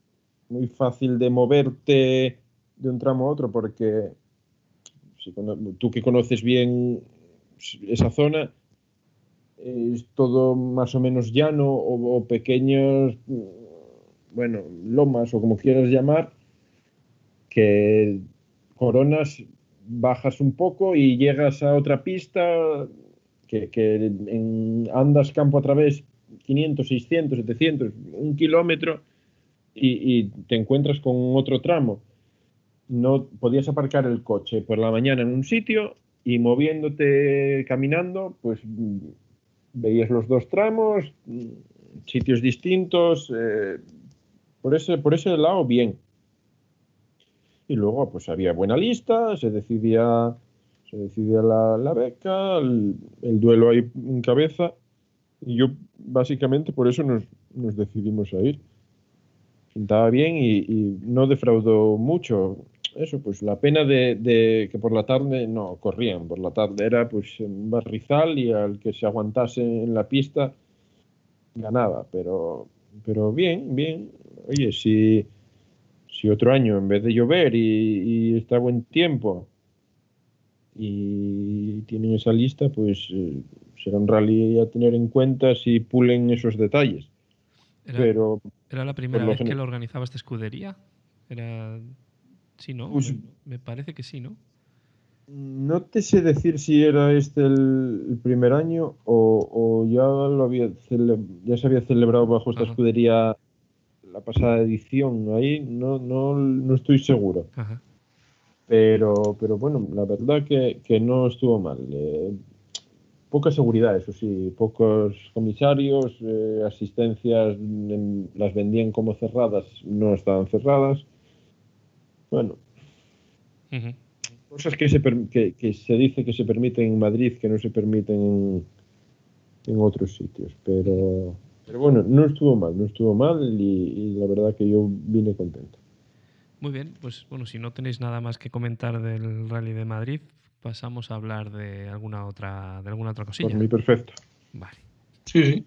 muy fácil de moverte de un tramo a otro, porque tú que conoces bien esa zona, es todo más o menos llano o, pequeños, bueno, lomas o como quieras llamar, que coronas, bajas un poco y llegas a otra pista que, andas campo a través 500, 600, 700, un kilómetro y, te encuentras con otro tramo. no podías aparcar el coche por la mañana en un sitio y moviéndote caminando, pues mm, veías los dos tramos, mm, sitios distintos, eh, por, ese, por ese lado bien. Y luego pues había buena lista, se decidía, se decidía la, beca, el, duelo ahí en cabeza. Y yo básicamente por eso nos, decidimos a ir. Estaba bien y, no defraudó mucho. Eso, pues la pena de, que por la tarde no corrían, por la tarde era pues un barrizal y al que se aguantase en la pista ganaba, pero, pero bien, bien. Oye, si, si otro año en vez de llover y, está buen tiempo y tienen esa lista, pues eh, será un rally a tener en cuenta si pulen esos detalles. Era, pero ¿Era la primera vez que lo organizaba esta escudería? Era... Sí, ¿no? Pues me parece que sí, ¿no? No te sé decir si era este el, primer año o, ya lo había ya se había celebrado bajo esta escudería la pasada edición. Ahí no, no, no estoy seguro. Pero, pero bueno, la verdad que, que no estuvo mal. Eh, poca seguridad, eso sí, pocos comisarios, eh, asistencias las vendían como cerradas, no estaban cerradas. Bueno, cosas que se, que, se dice que se permiten en Madrid que no se permiten en, otros sitios. Pero, pero bueno, no estuvo mal, no estuvo mal y, la verdad que yo vine contento. Muy bien, pues bueno, si no tenéis nada más que comentar del Rally de Madrid, pasamos a hablar de alguna otra, de alguna otra cosilla. Por mí perfecto. Vale. Sí, sí.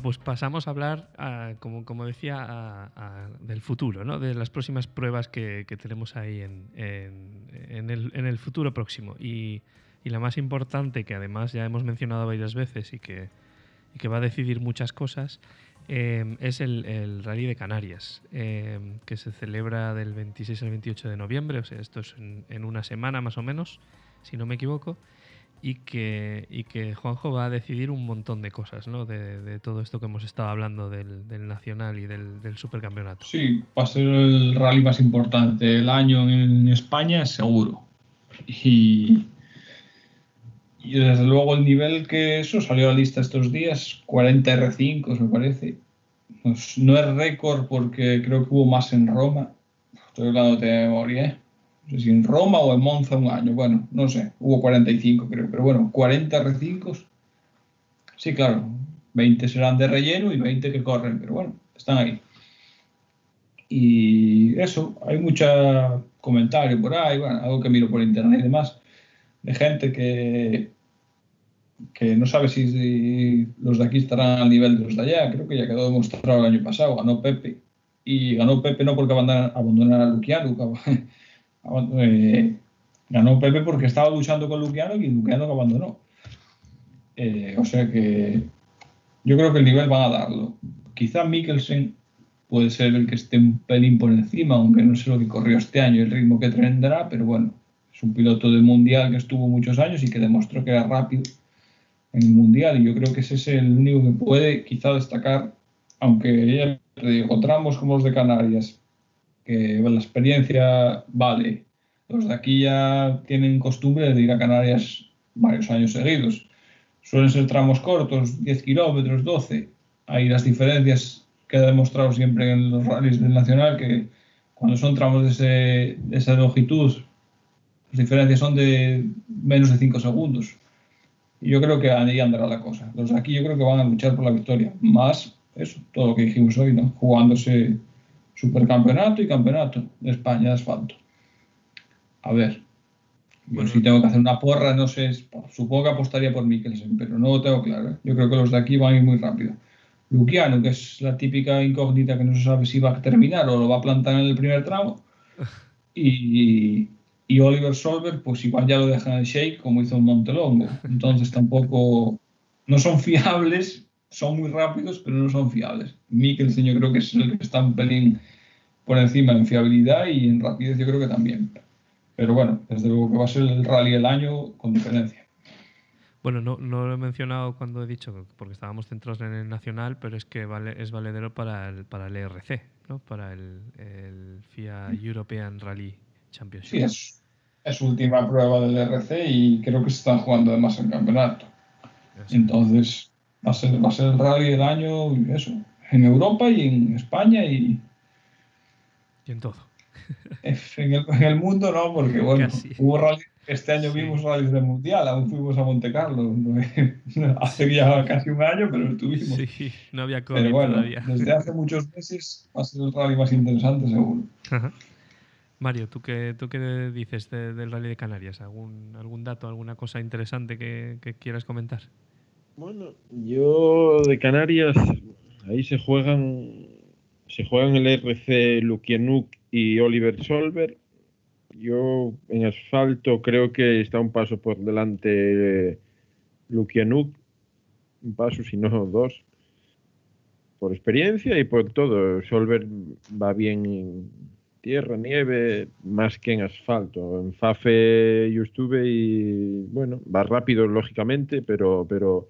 Pues pasamos a hablar, como, como, decía, del futuro, ¿no? de las próximas pruebas que, tenemos ahí en, en, el, en, el, futuro próximo. Y, y, la más importante, que además ya hemos mencionado varias veces y que, y que va a decidir muchas cosas, eh, es el, el, Rally de Canarias, eh, que se celebra del 26 al 28 de noviembre, o sea, esto es en una semana más o menos, si no me equivoco y que, y que Juanjo va a decidir un montón de cosas, ¿no? De, de todo esto que hemos estado hablando del, Nacional y del, Supercampeonato. Sí, va a ser el rally más importante del año en España, seguro. Y, y desde luego el nivel que eso salió a la lista estos días, 40 R5 me parece. Pues no es récord porque creo que hubo más en Roma. Estoy hablando de memoria. No sé si en Roma o en Monza un año, bueno, no sé, hubo 45 creo, pero bueno, 40 R5, sí, claro, 20 serán de relleno y 20 que corren, pero bueno, están ahí. Y eso, hay mucho comentario por ahí, bueno, algo que miro por internet y demás, de gente que, que no sabe si, los de aquí estarán al nivel de los de allá, creo que ya quedó demostrado el año pasado, ganó Pepe, y ganó Pepe no porque abandonara a Luciano, eh, ganó Pepe porque estaba luchando con Luciano y Luciano lo abandonó. Eh, o sea que yo creo que el nivel van a darlo. Quizá Mikkelsen puede ser el que esté un pelín por encima, aunque no sé lo que corrió este año, el ritmo que tendrá, pero bueno, es un piloto del Mundial que estuvo muchos años y que demostró que era rápido en el Mundial y yo creo que ese es el único que puede quizá destacar, aunque ya te digo, tramos como los de Canarias, que la experiencia vale. Los de aquí ya tienen costumbre de ir a Canarias varios años seguidos. Suelen ser tramos cortos, 10 kilómetros, 12. Hay las diferencias que ha demostrado siempre en los rallies del Nacional que cuando son tramos de, ese- de esa longitud, las diferencias son de menos de 5 segundos. Y yo creo que ahí andará la cosa. Los de aquí yo creo que van a luchar por la victoria. Más eso, todo lo que dijimos hoy, ¿no? Jugándose supercampeonato y campeonato de España de asfalto. A ver. Yo Bueno. si tengo que hacer una porra, no sé, supongo que apostaría por Mikkelsen, pero no lo tengo claro. ¿eh? Yo creo que los de aquí van a ir muy rápido. Luciano, que es la típica incógnita que no se sabe si va a terminar o lo va a plantar en el primer tramo. Y, y Oliver Solver, pues igual ya lo dejan en shake como hizo en Montelongo. Entonces tampoco, no son fiables, son muy rápidos, pero no son fiables. Mikkelsen yo creo que es el que está un pelín por encima en fiabilidad y en rapidez yo creo que también. Pero bueno, desde luego que va a ser el rally del año con diferencia. Bueno, no, no lo he mencionado cuando he dicho, porque estábamos centrados en el nacional, pero es que vale, es valedero para el, para el ERC, ¿no? para el, el FIA European Rally Championship. Sí, es, es última prueba del RC y creo que se están jugando además el campeonato. Entonces va a ser, va a ser el rally del año, eso, en Europa y en España y Y en todo. en el, en el mundo no, porque bueno, Casi. hubo rally, este año Sí. vimos rallies del Mundial, aún fuimos a Monte Carlo, ¿no? hace ya casi un año, pero estuvimos. Sí, no había COVID pero bueno, todavía. desde hace muchos meses va a ser el rally más interesante seguro. Ajá. Mario, ¿tú qué, tú qué dices de- del Rally de Canarias? ¿Algún, algún dato, alguna cosa interesante que, que quieras comentar? Bueno, yo de Canarias, ahí se juegan, se juegan el RC Lukianuk y Oliver Solver. Yo en asfalto creo que está un paso por delante Lukianuk, un paso, si no dos, por experiencia y por todo. Solver va bien en tierra, nieve, más que en asfalto. En Fafe yo estuve y, bueno, va rápido lógicamente, pero, pero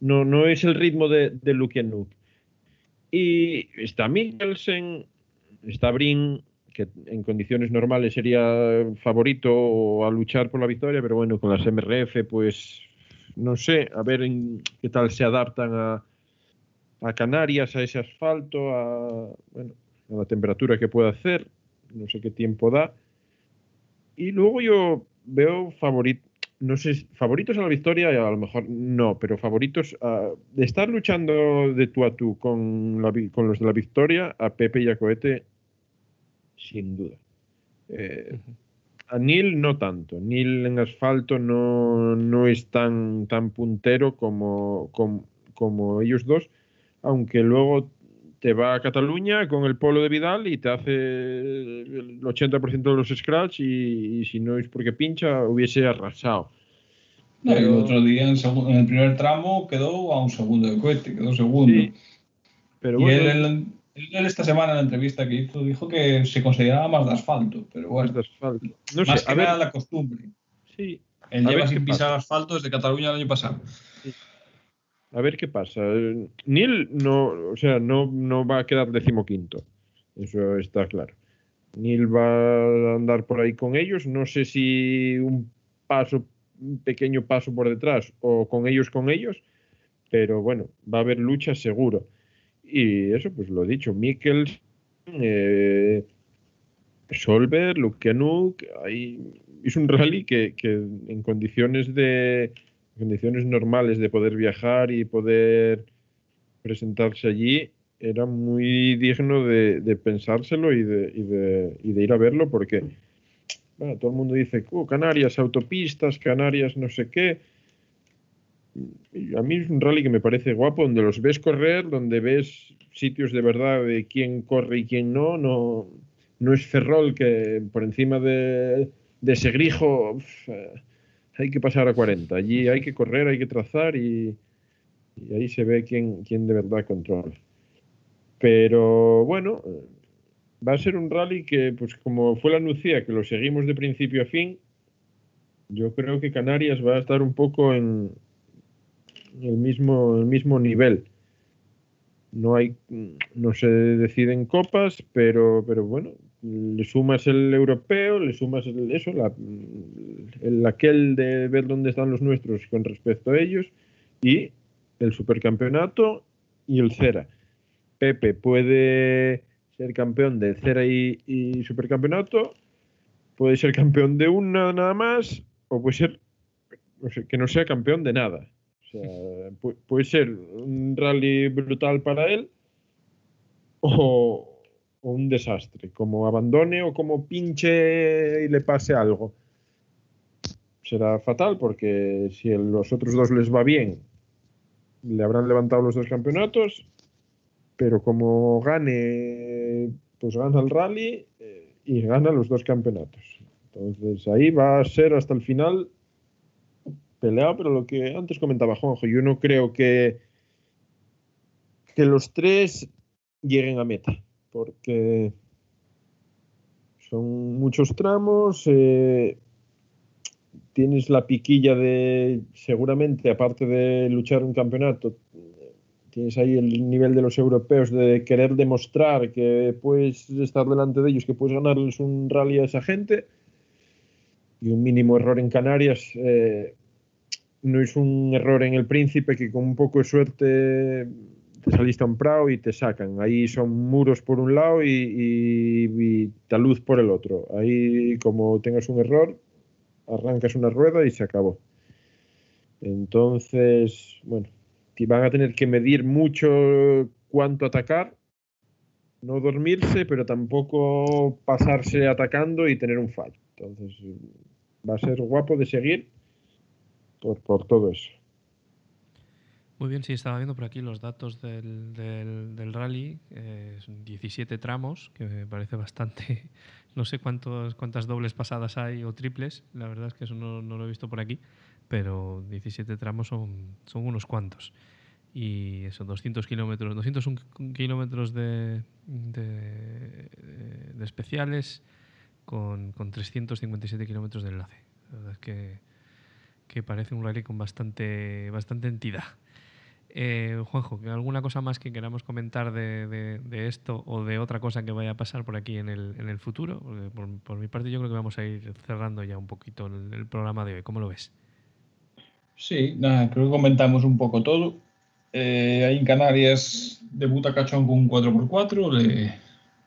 no, no es el ritmo de, de Lukianuk. Y está Mikkelsen, está Brin, que en condiciones normales sería favorito a luchar por la victoria, pero bueno, con las MRF, pues no sé, a ver en qué tal se adaptan a, Canarias, a ese asfalto, a, bueno, a la temperatura que puede hacer, no sé qué tiempo da. Y luego yo veo favoritos, no sé, favoritos a la victoria, a lo mejor no, pero favoritos a- de estar luchando de tú a tú con, la con los de la victoria, a Pepe y a Cohete, sin duda. Eh, a Neil no tanto. Neil en asfalto no, no es tan, tan puntero como, como, como ellos dos, aunque luego te va a Cataluña con el polo de Vidal y te hace el 80% de los scratch y, y si no es porque pincha hubiese arrasado. Y el Pero- otro día en el, segun- en el primer tramo quedó a un segundo de cohete, quedó segundo. Sí, pero y bueno, él, él- él esta semana en la entrevista que hizo dijo que se consideraba más de asfalto, pero más bueno, de asfalto. No más sé, que a ver, la costumbre. sí, Él lleva sin pisar asfalto desde Cataluña el año pasado. A ver qué pasa. Neil no, o sea, no, no va a quedar decimoquinto. Eso está claro. Neil va a andar por ahí con ellos. No sé si un paso, un pequeño paso por detrás o con ellos con ellos, pero bueno, va a haber lucha seguro. Y eso, pues lo dicho, Mikkels, eh, Solver, Lukianuk, ahí es un rally que, que en condiciones de condiciones normales de poder viajar y poder presentarse allí era muy digno de, pensárselo y de, ir a verlo porque todo el mundo dice "Uh, Canarias, autopistas, Canarias, no sé qué. A mí es un rally que me parece guapo, donde los ves correr, donde ves sitios de verdad de quién corre y quién no. No, no es Ferrol que por encima de, de Segrijo uf, eh, hay que pasar a 40. Allí hay que correr, hay que trazar y, y ahí se ve quién, quién de verdad controla. Pero bueno, va a ser un rally que, pues como fue la Nucía, que lo seguimos de principio a fin, yo creo que Canarias va a estar un poco en el mismo, el mismo nivel. No hay, no se deciden copas, pero, pero bueno, le sumas el europeo, le sumas el- eso, la, el aquel de ver dónde están los nuestros con respecto a ellos, y el supercampeonato y el Cera. Pepe puede ser campeón de cera y, supercampeonato, puede ser campeón de una nada más, o puede ser que no sea campeón de nada. O sea, pu- puede ser un rally brutal para él o, o un desastre, como abandone o como pinche y le pase algo. Será fatal porque si a los otros dos les va bien, le habrán levantado los dos campeonatos, pero como gane, pues gana el rally eh, y gana los dos campeonatos. Entonces ahí va a ser hasta el final peleado, pero lo que antes comentaba Juanjo, yo no creo que, que los tres lleguen a meta, porque son muchos tramos, eh, tienes la piquilla de, seguramente, aparte de luchar un campeonato, tienes ahí el nivel de los europeos de querer demostrar que puedes estar delante de ellos, que puedes ganarles un rally a esa gente, y un mínimo error en Canarias. eh, no es un error en el príncipe que con un poco de suerte te saliste a un prado y te sacan. Ahí son muros por un lado y, y, y talud por el otro. Ahí como tengas un error, arrancas una rueda y se acabó. Entonces, bueno, te van a tener que medir mucho cuánto atacar, no dormirse, pero tampoco pasarse atacando y tener un fallo. Entonces, va a ser guapo de seguir por, por todo eso. Muy bien, sí, estaba viendo por aquí los datos del, del, rally. eh, son 17 tramos, que me parece bastante. No sé cuántos, cuántas dobles pasadas hay o triples, la verdad es que eso no, no lo he visto por aquí, pero 17 tramos son, son unos cuantos. Y eso, 200 kilómetros, 201 kilómetros de, de, de especiales con, con 357 kilómetros de enlace. La verdad es que, que parece un rally con bastante, bastante entidad. Eh, Juanjo, ¿que ¿alguna cosa más que queramos comentar de, esto o de otra cosa que vaya a pasar por aquí en el, futuro? Porque por, mi parte yo creo que vamos a ir cerrando ya un poquito el, el programa de hoy. ¿Cómo lo ves? Sí, nada, creo que comentamos un poco todo. Eh, ahí en Canarias debuta Cachón con un 4x4, le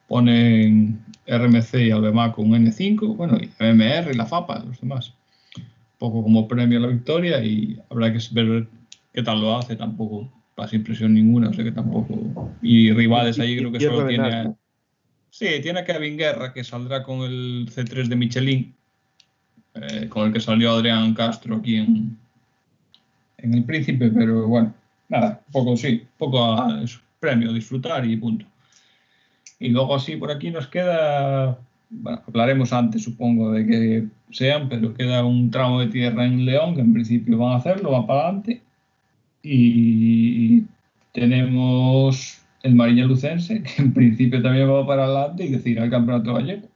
ponen RMC y Albema con un N5, bueno, y MMR y la FAPA, los demás. Un poco como premio a la victoria y habrá que ver qué tal lo hace, tampoco pasa impresión ninguna, o sea que tampoco. Y rivales ahí creo que solo tiene. a- Sí, tiene a Kevin Guerra que saldrá con el C3 de Michelin, eh, con el que salió Adrián Castro aquí en, en El Príncipe, pero bueno, nada, poco sí, poco a, es premio, disfrutar y punto. Y luego así por aquí nos queda, bueno, hablaremos antes supongo de que sean, pero queda un tramo de tierra en León, que en principio van a hacerlo, va para adelante. Y tenemos el Mariña Lucense, que en principio también va para adelante y decir al Campeonato Gallego.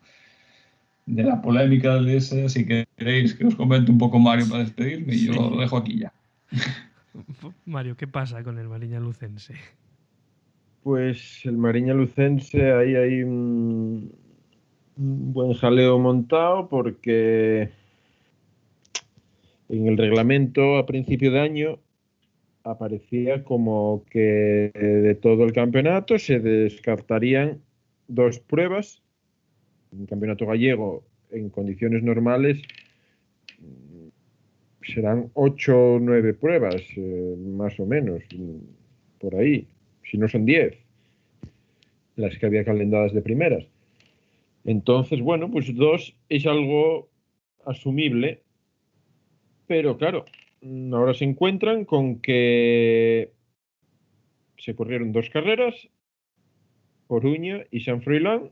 De la polémica de ese, si queréis que os comente un poco Mario para despedirme, yo lo dejo aquí ya. Mario, ¿qué pasa con el Mariña Lucense? Pues el Mariña Lucense, ahí hay un, un buen jaleo montado porque en el reglamento a principio de año aparecía como que de todo el campeonato se descartarían dos pruebas. Un campeonato gallego en condiciones normales mm, serán ocho o nueve pruebas, eh, más o menos, mm, por ahí si no son 10, las que había calendadas de primeras. Entonces, bueno, pues dos es algo asumible, pero claro, ahora se encuentran con que se corrieron dos carreras, Coruña y San Froilán,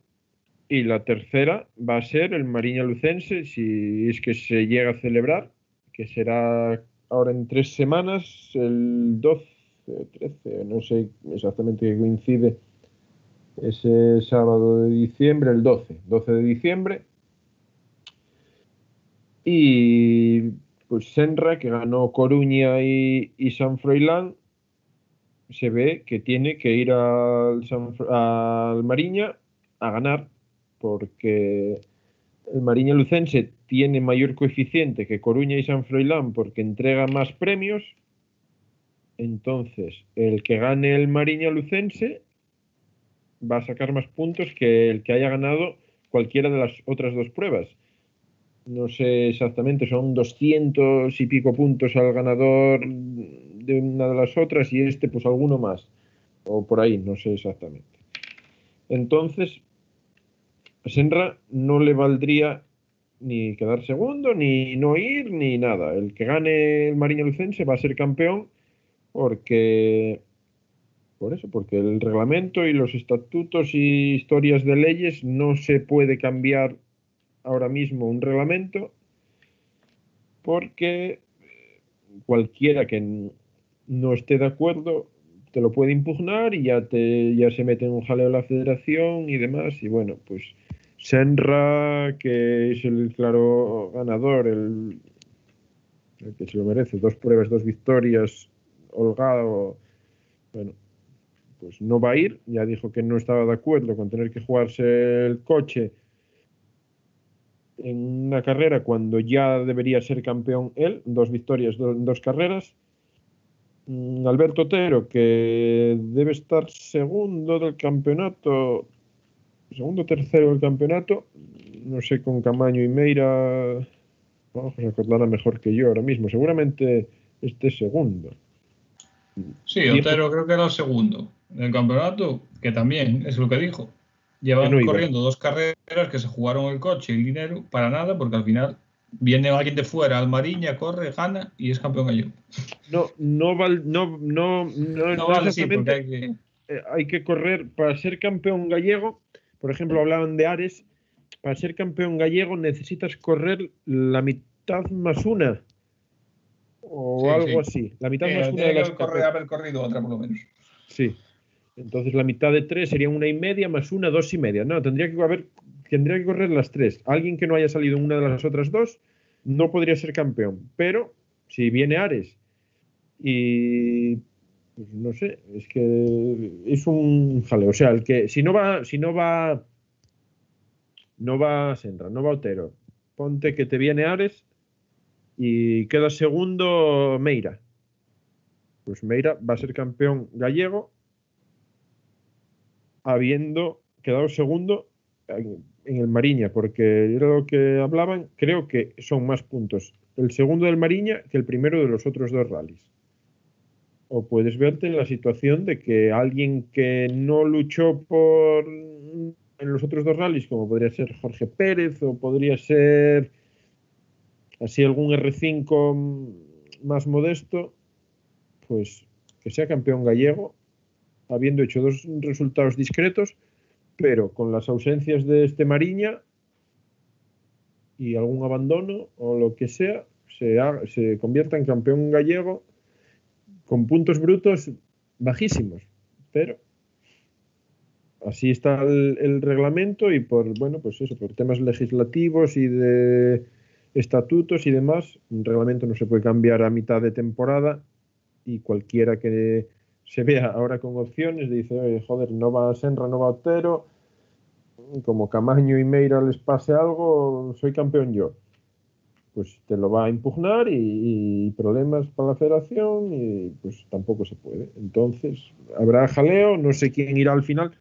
y la tercera va a ser el Mariña Lucense, si es que se llega a celebrar, que será ahora en tres semanas, el 12 o 13, no sé exactamente qué coincide ese sábado de diciembre, el 12, 12 de diciembre. Y pues Senra, que ganó Coruña y, San Froilán, se ve que tiene que ir al, San al Mariña a ganar, porque el Mariña Lucense tiene mayor coeficiente que Coruña y San Froilán porque entrega más premios. Entonces, el que gane el Mariña Lucense va a sacar más puntos que el que haya ganado cualquiera de las otras dos pruebas. No sé exactamente, son 200 y pico puntos al ganador de una de las otras y este pues alguno más. O por ahí, no sé exactamente. Entonces, a Senra no le valdría ni quedar segundo, ni no ir, ni nada. El que gane el Mariña Lucense va a ser campeón porque por eso, porque el reglamento y los estatutos y historias de leyes no se puede cambiar ahora mismo un reglamento porque cualquiera que no esté de acuerdo te lo puede impugnar y ya te ya se mete en un jaleo la federación y demás y bueno pues Senra que es el claro ganador el, el que se lo merece dos pruebas dos victorias holgado bueno pues no va a ir, ya dijo que no estaba de acuerdo con tener que jugarse el coche en una carrera cuando ya debería ser campeón él, dos victorias, en dos carreras. Mm, Alberto Otero, que debe estar segundo del campeonato, segundo tercero del campeonato, no sé, con Camaño y Meira, vamos a acordarla mejor que yo ahora mismo, seguramente este segundo. Sí, Otero creo que era el segundo en el campeonato, que también es lo que dijo. Llevan corriendo dos carreras que se jugaron el coche y el dinero para nada, porque al final viene alguien de fuera, al Mariña, corre, gana y es campeón gallego. No, no, val, no, no, no, no vale sí, hay que... Eh, hay que correr para ser campeón gallego. Por ejemplo, hablaban de Ares. Para ser campeón gallego necesitas correr la mitad más una o algo así. La mitad más una de las correr, haber corrido otra por lo menos. Sí. Entonces la mitad de tres sería una y media más una, dos y media. No, tendría que haber, tendría que correr las tres. Alguien que no haya salido en una de las otras dos no podría ser campeón. Pero si viene Ares y pues no sé, es que es un jaleo. O sea, el que si no va, si no va, no va Senra, no va Otero, ponte que te viene Ares y queda segundo Meira. Pues Meira va a ser campeón gallego habiendo quedado segundo en, el Mariña, porque era lo que hablaban, creo que son más puntos el segundo del Mariña que el primero de los otros dos rallies. O puedes verte en la situación de que alguien que no luchó por en los otros dos rallies, como podría ser Jorge Pérez o podría ser así algún R5 más modesto, pues que sea campeón gallego habiendo hecho dos resultados discretos, pero con las ausencias de este Mariña y algún abandono o lo que sea, se, convierta en campeón gallego con puntos brutos bajísimos. Pero así está el, el, reglamento y por bueno pues eso por temas legislativos y de estatutos y demás un reglamento no se puede cambiar a mitad de temporada y cualquiera que se vea ahora con opciones, dice, joder, no va Senra, no va Otero, como Camaño y Meira les pase algo, soy campeón yo. Pues te lo va a impugnar y, problemas para la federación y pues tampoco se puede. Entonces, habrá jaleo, no sé quién irá al final.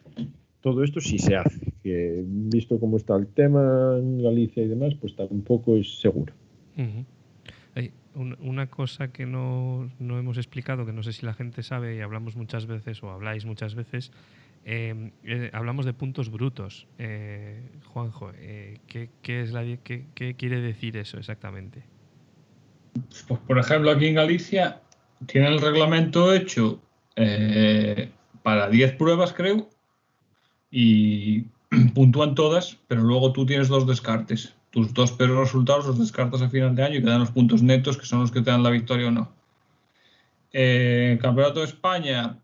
Todo esto sí se hace, que visto cómo está el tema en Galicia y demás, pues tampoco es seguro una cosa que no, hemos explicado, que no sé si la gente sabe y hablamos muchas veces o habláis muchas veces, em, eh, hablamos de puntos brutos. Eh, Juanjo, eh, ¿qué, es la, qué, quiere decir eso exactamente? Pues, por ejemplo, aquí en Galicia tienen el reglamento hecho para 10 pruebas, creo, y puntúan todas, pero luego tú tienes dos descartes tus dos peores resultados los descartas a final de año y te dan los puntos netos que son los que te dan la victoria o no. Eh, Campeonato de España,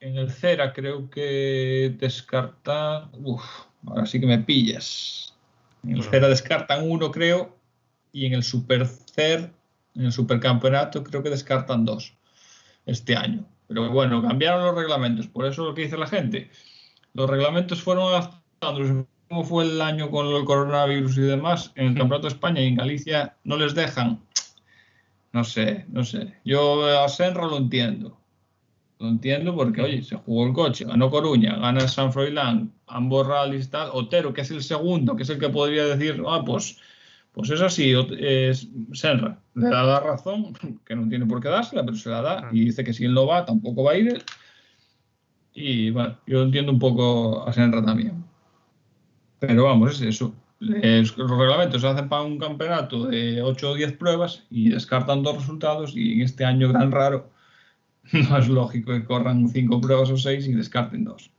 en el Cera creo que descarta. Uf, ahora sí que me pillas. En el Cera descartan uno, creo, y en el Super Cer, en el Supercampeonato, creo que descartan dos este año. Pero bueno, cambiaron los reglamentos, por eso lo que dice la gente. Los reglamentos fueron adaptándose cómo fue el año con el coronavirus y demás, en el Campeonato de España y en Galicia no les dejan. No sé, no sé. Yo a Senra lo entiendo. Lo entiendo porque, oye, se jugó el coche, ganó Coruña, gana San Froilán, ambos rallies tal. Otero, que es el segundo, que es el que podría decir, ah, pues, pues es así, es Senra. Le da la razón, que no tiene por qué dársela, pero se la da y dice que si él no va, tampoco va a ir él. Y bueno, yo entiendo un poco a Senra también. Pero vamos, es eso. los reglamentos se hacen para un campeonato de 8 o 10 pruebas y descartan dos resultados y en este año gran raro no es lógico que corran 5 pruebas o 6 y descarten dos.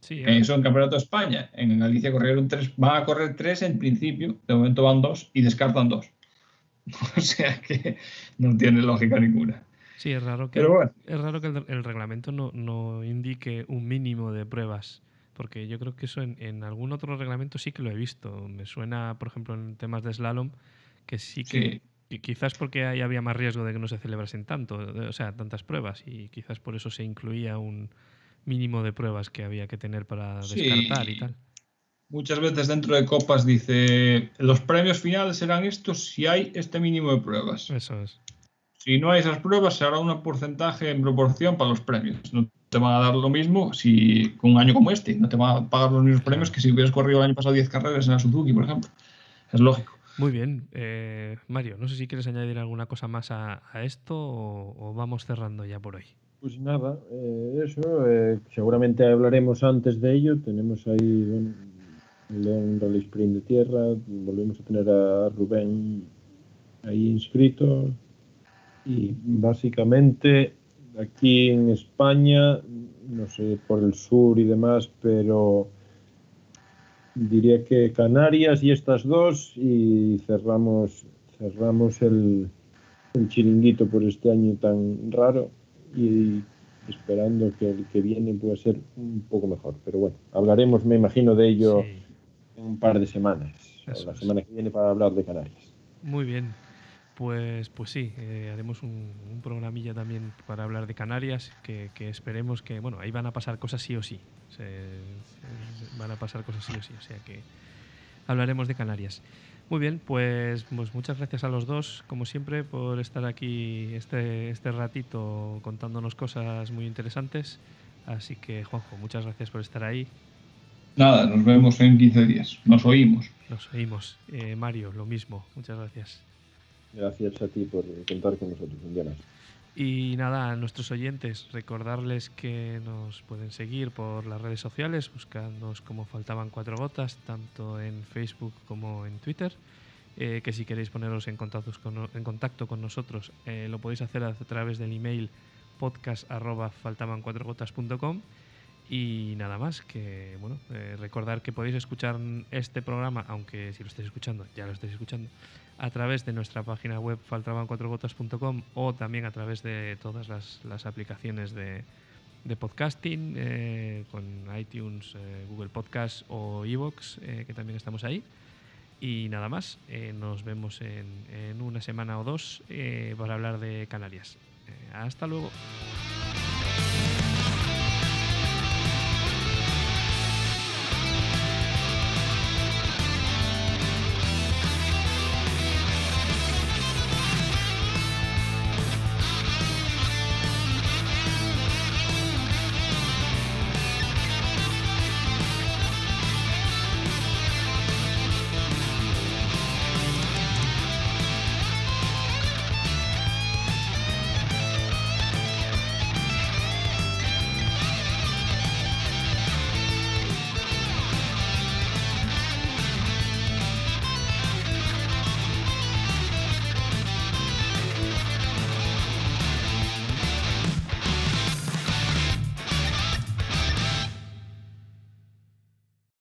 Sí, Eso en Campeonato de España. En Galicia corrieron tres, van a correr tres en principio, de momento van dos y descartan dos. o sea que no tiene lógica ninguna. Sí, es raro que, es raro que el, reglamento no, no, indique un mínimo de pruebas, porque yo creo que eso en, algún otro reglamento sí que lo he visto. Me suena, por ejemplo, en temas de slalom, que sí que, quizás porque ahí había más riesgo de que no se celebrasen tanto, o sea, tantas pruebas, y quizás por eso se incluía un mínimo de pruebas que había que tener para descartar y tal. Muchas veces dentro de copas dice los premios finales serán estos si hay este mínimo de pruebas. Eso es. Si no hay esas pruebas, se hará un porcentaje en proporción para los premios. No te van a dar lo mismo si con un año como este. No te van a pagar los mismos premios que si hubieras corrido el año pasado 10 carreras en la Suzuki, por ejemplo. Es lógico. Muy bien. Eh, Mario, no sé si quieres añadir alguna cosa más a, esto o, vamos cerrando ya por hoy. Pues nada, eh, eso. Eh, seguramente hablaremos antes de ello. Tenemos ahí bueno, el Rally Sprint de tierra. Volvemos a tener a Rubén ahí inscrito y básicamente aquí en España, no sé, por el sur y demás, pero diría que Canarias y estas dos y cerramos, cerramos el, el chiringuito por este año tan raro y esperando que el que viene pueda ser un poco mejor. Pero bueno, hablaremos, me imagino, de ello en un par de semanas, la semana que viene para hablar de Canarias. Muy bien. Pues, pues sí, eh, haremos un, programilla también para hablar de Canarias, que, esperemos que, bueno, ahí van a pasar cosas sí o sí. van a pasar cosas sí o sí, o sea que hablaremos de Canarias. Muy bien, pues, pues muchas gracias a los dos, como siempre, por estar aquí este, este ratito contándonos cosas muy interesantes. Así que, Juanjo, muchas gracias por estar ahí. Nada, nos vemos en 15 días. Nos oímos. Nos oímos. Eh, Mario, lo mismo. Muchas gracias. Gracias a ti por contar con nosotros un Y nada, a nuestros oyentes, recordarles que nos pueden seguir por las redes sociales, buscándonos como faltaban cuatro gotas, tanto en Facebook como en Twitter. Eh, que si queréis poneros en con, en contacto con nosotros, eh, lo podéis hacer a través del email podcast y nada más, que bueno, eh, recordar que podéis escuchar este programa, aunque si lo estáis escuchando, ya lo estáis escuchando, a través de nuestra página web faltaban4gotas.com o también a través de todas las, aplicaciones de, podcasting, eh, con iTunes, eh, Google Podcast o Evox, que también estamos ahí. Y nada más, nos vemos en, en, una semana o dos para hablar de Canarias. hasta luego.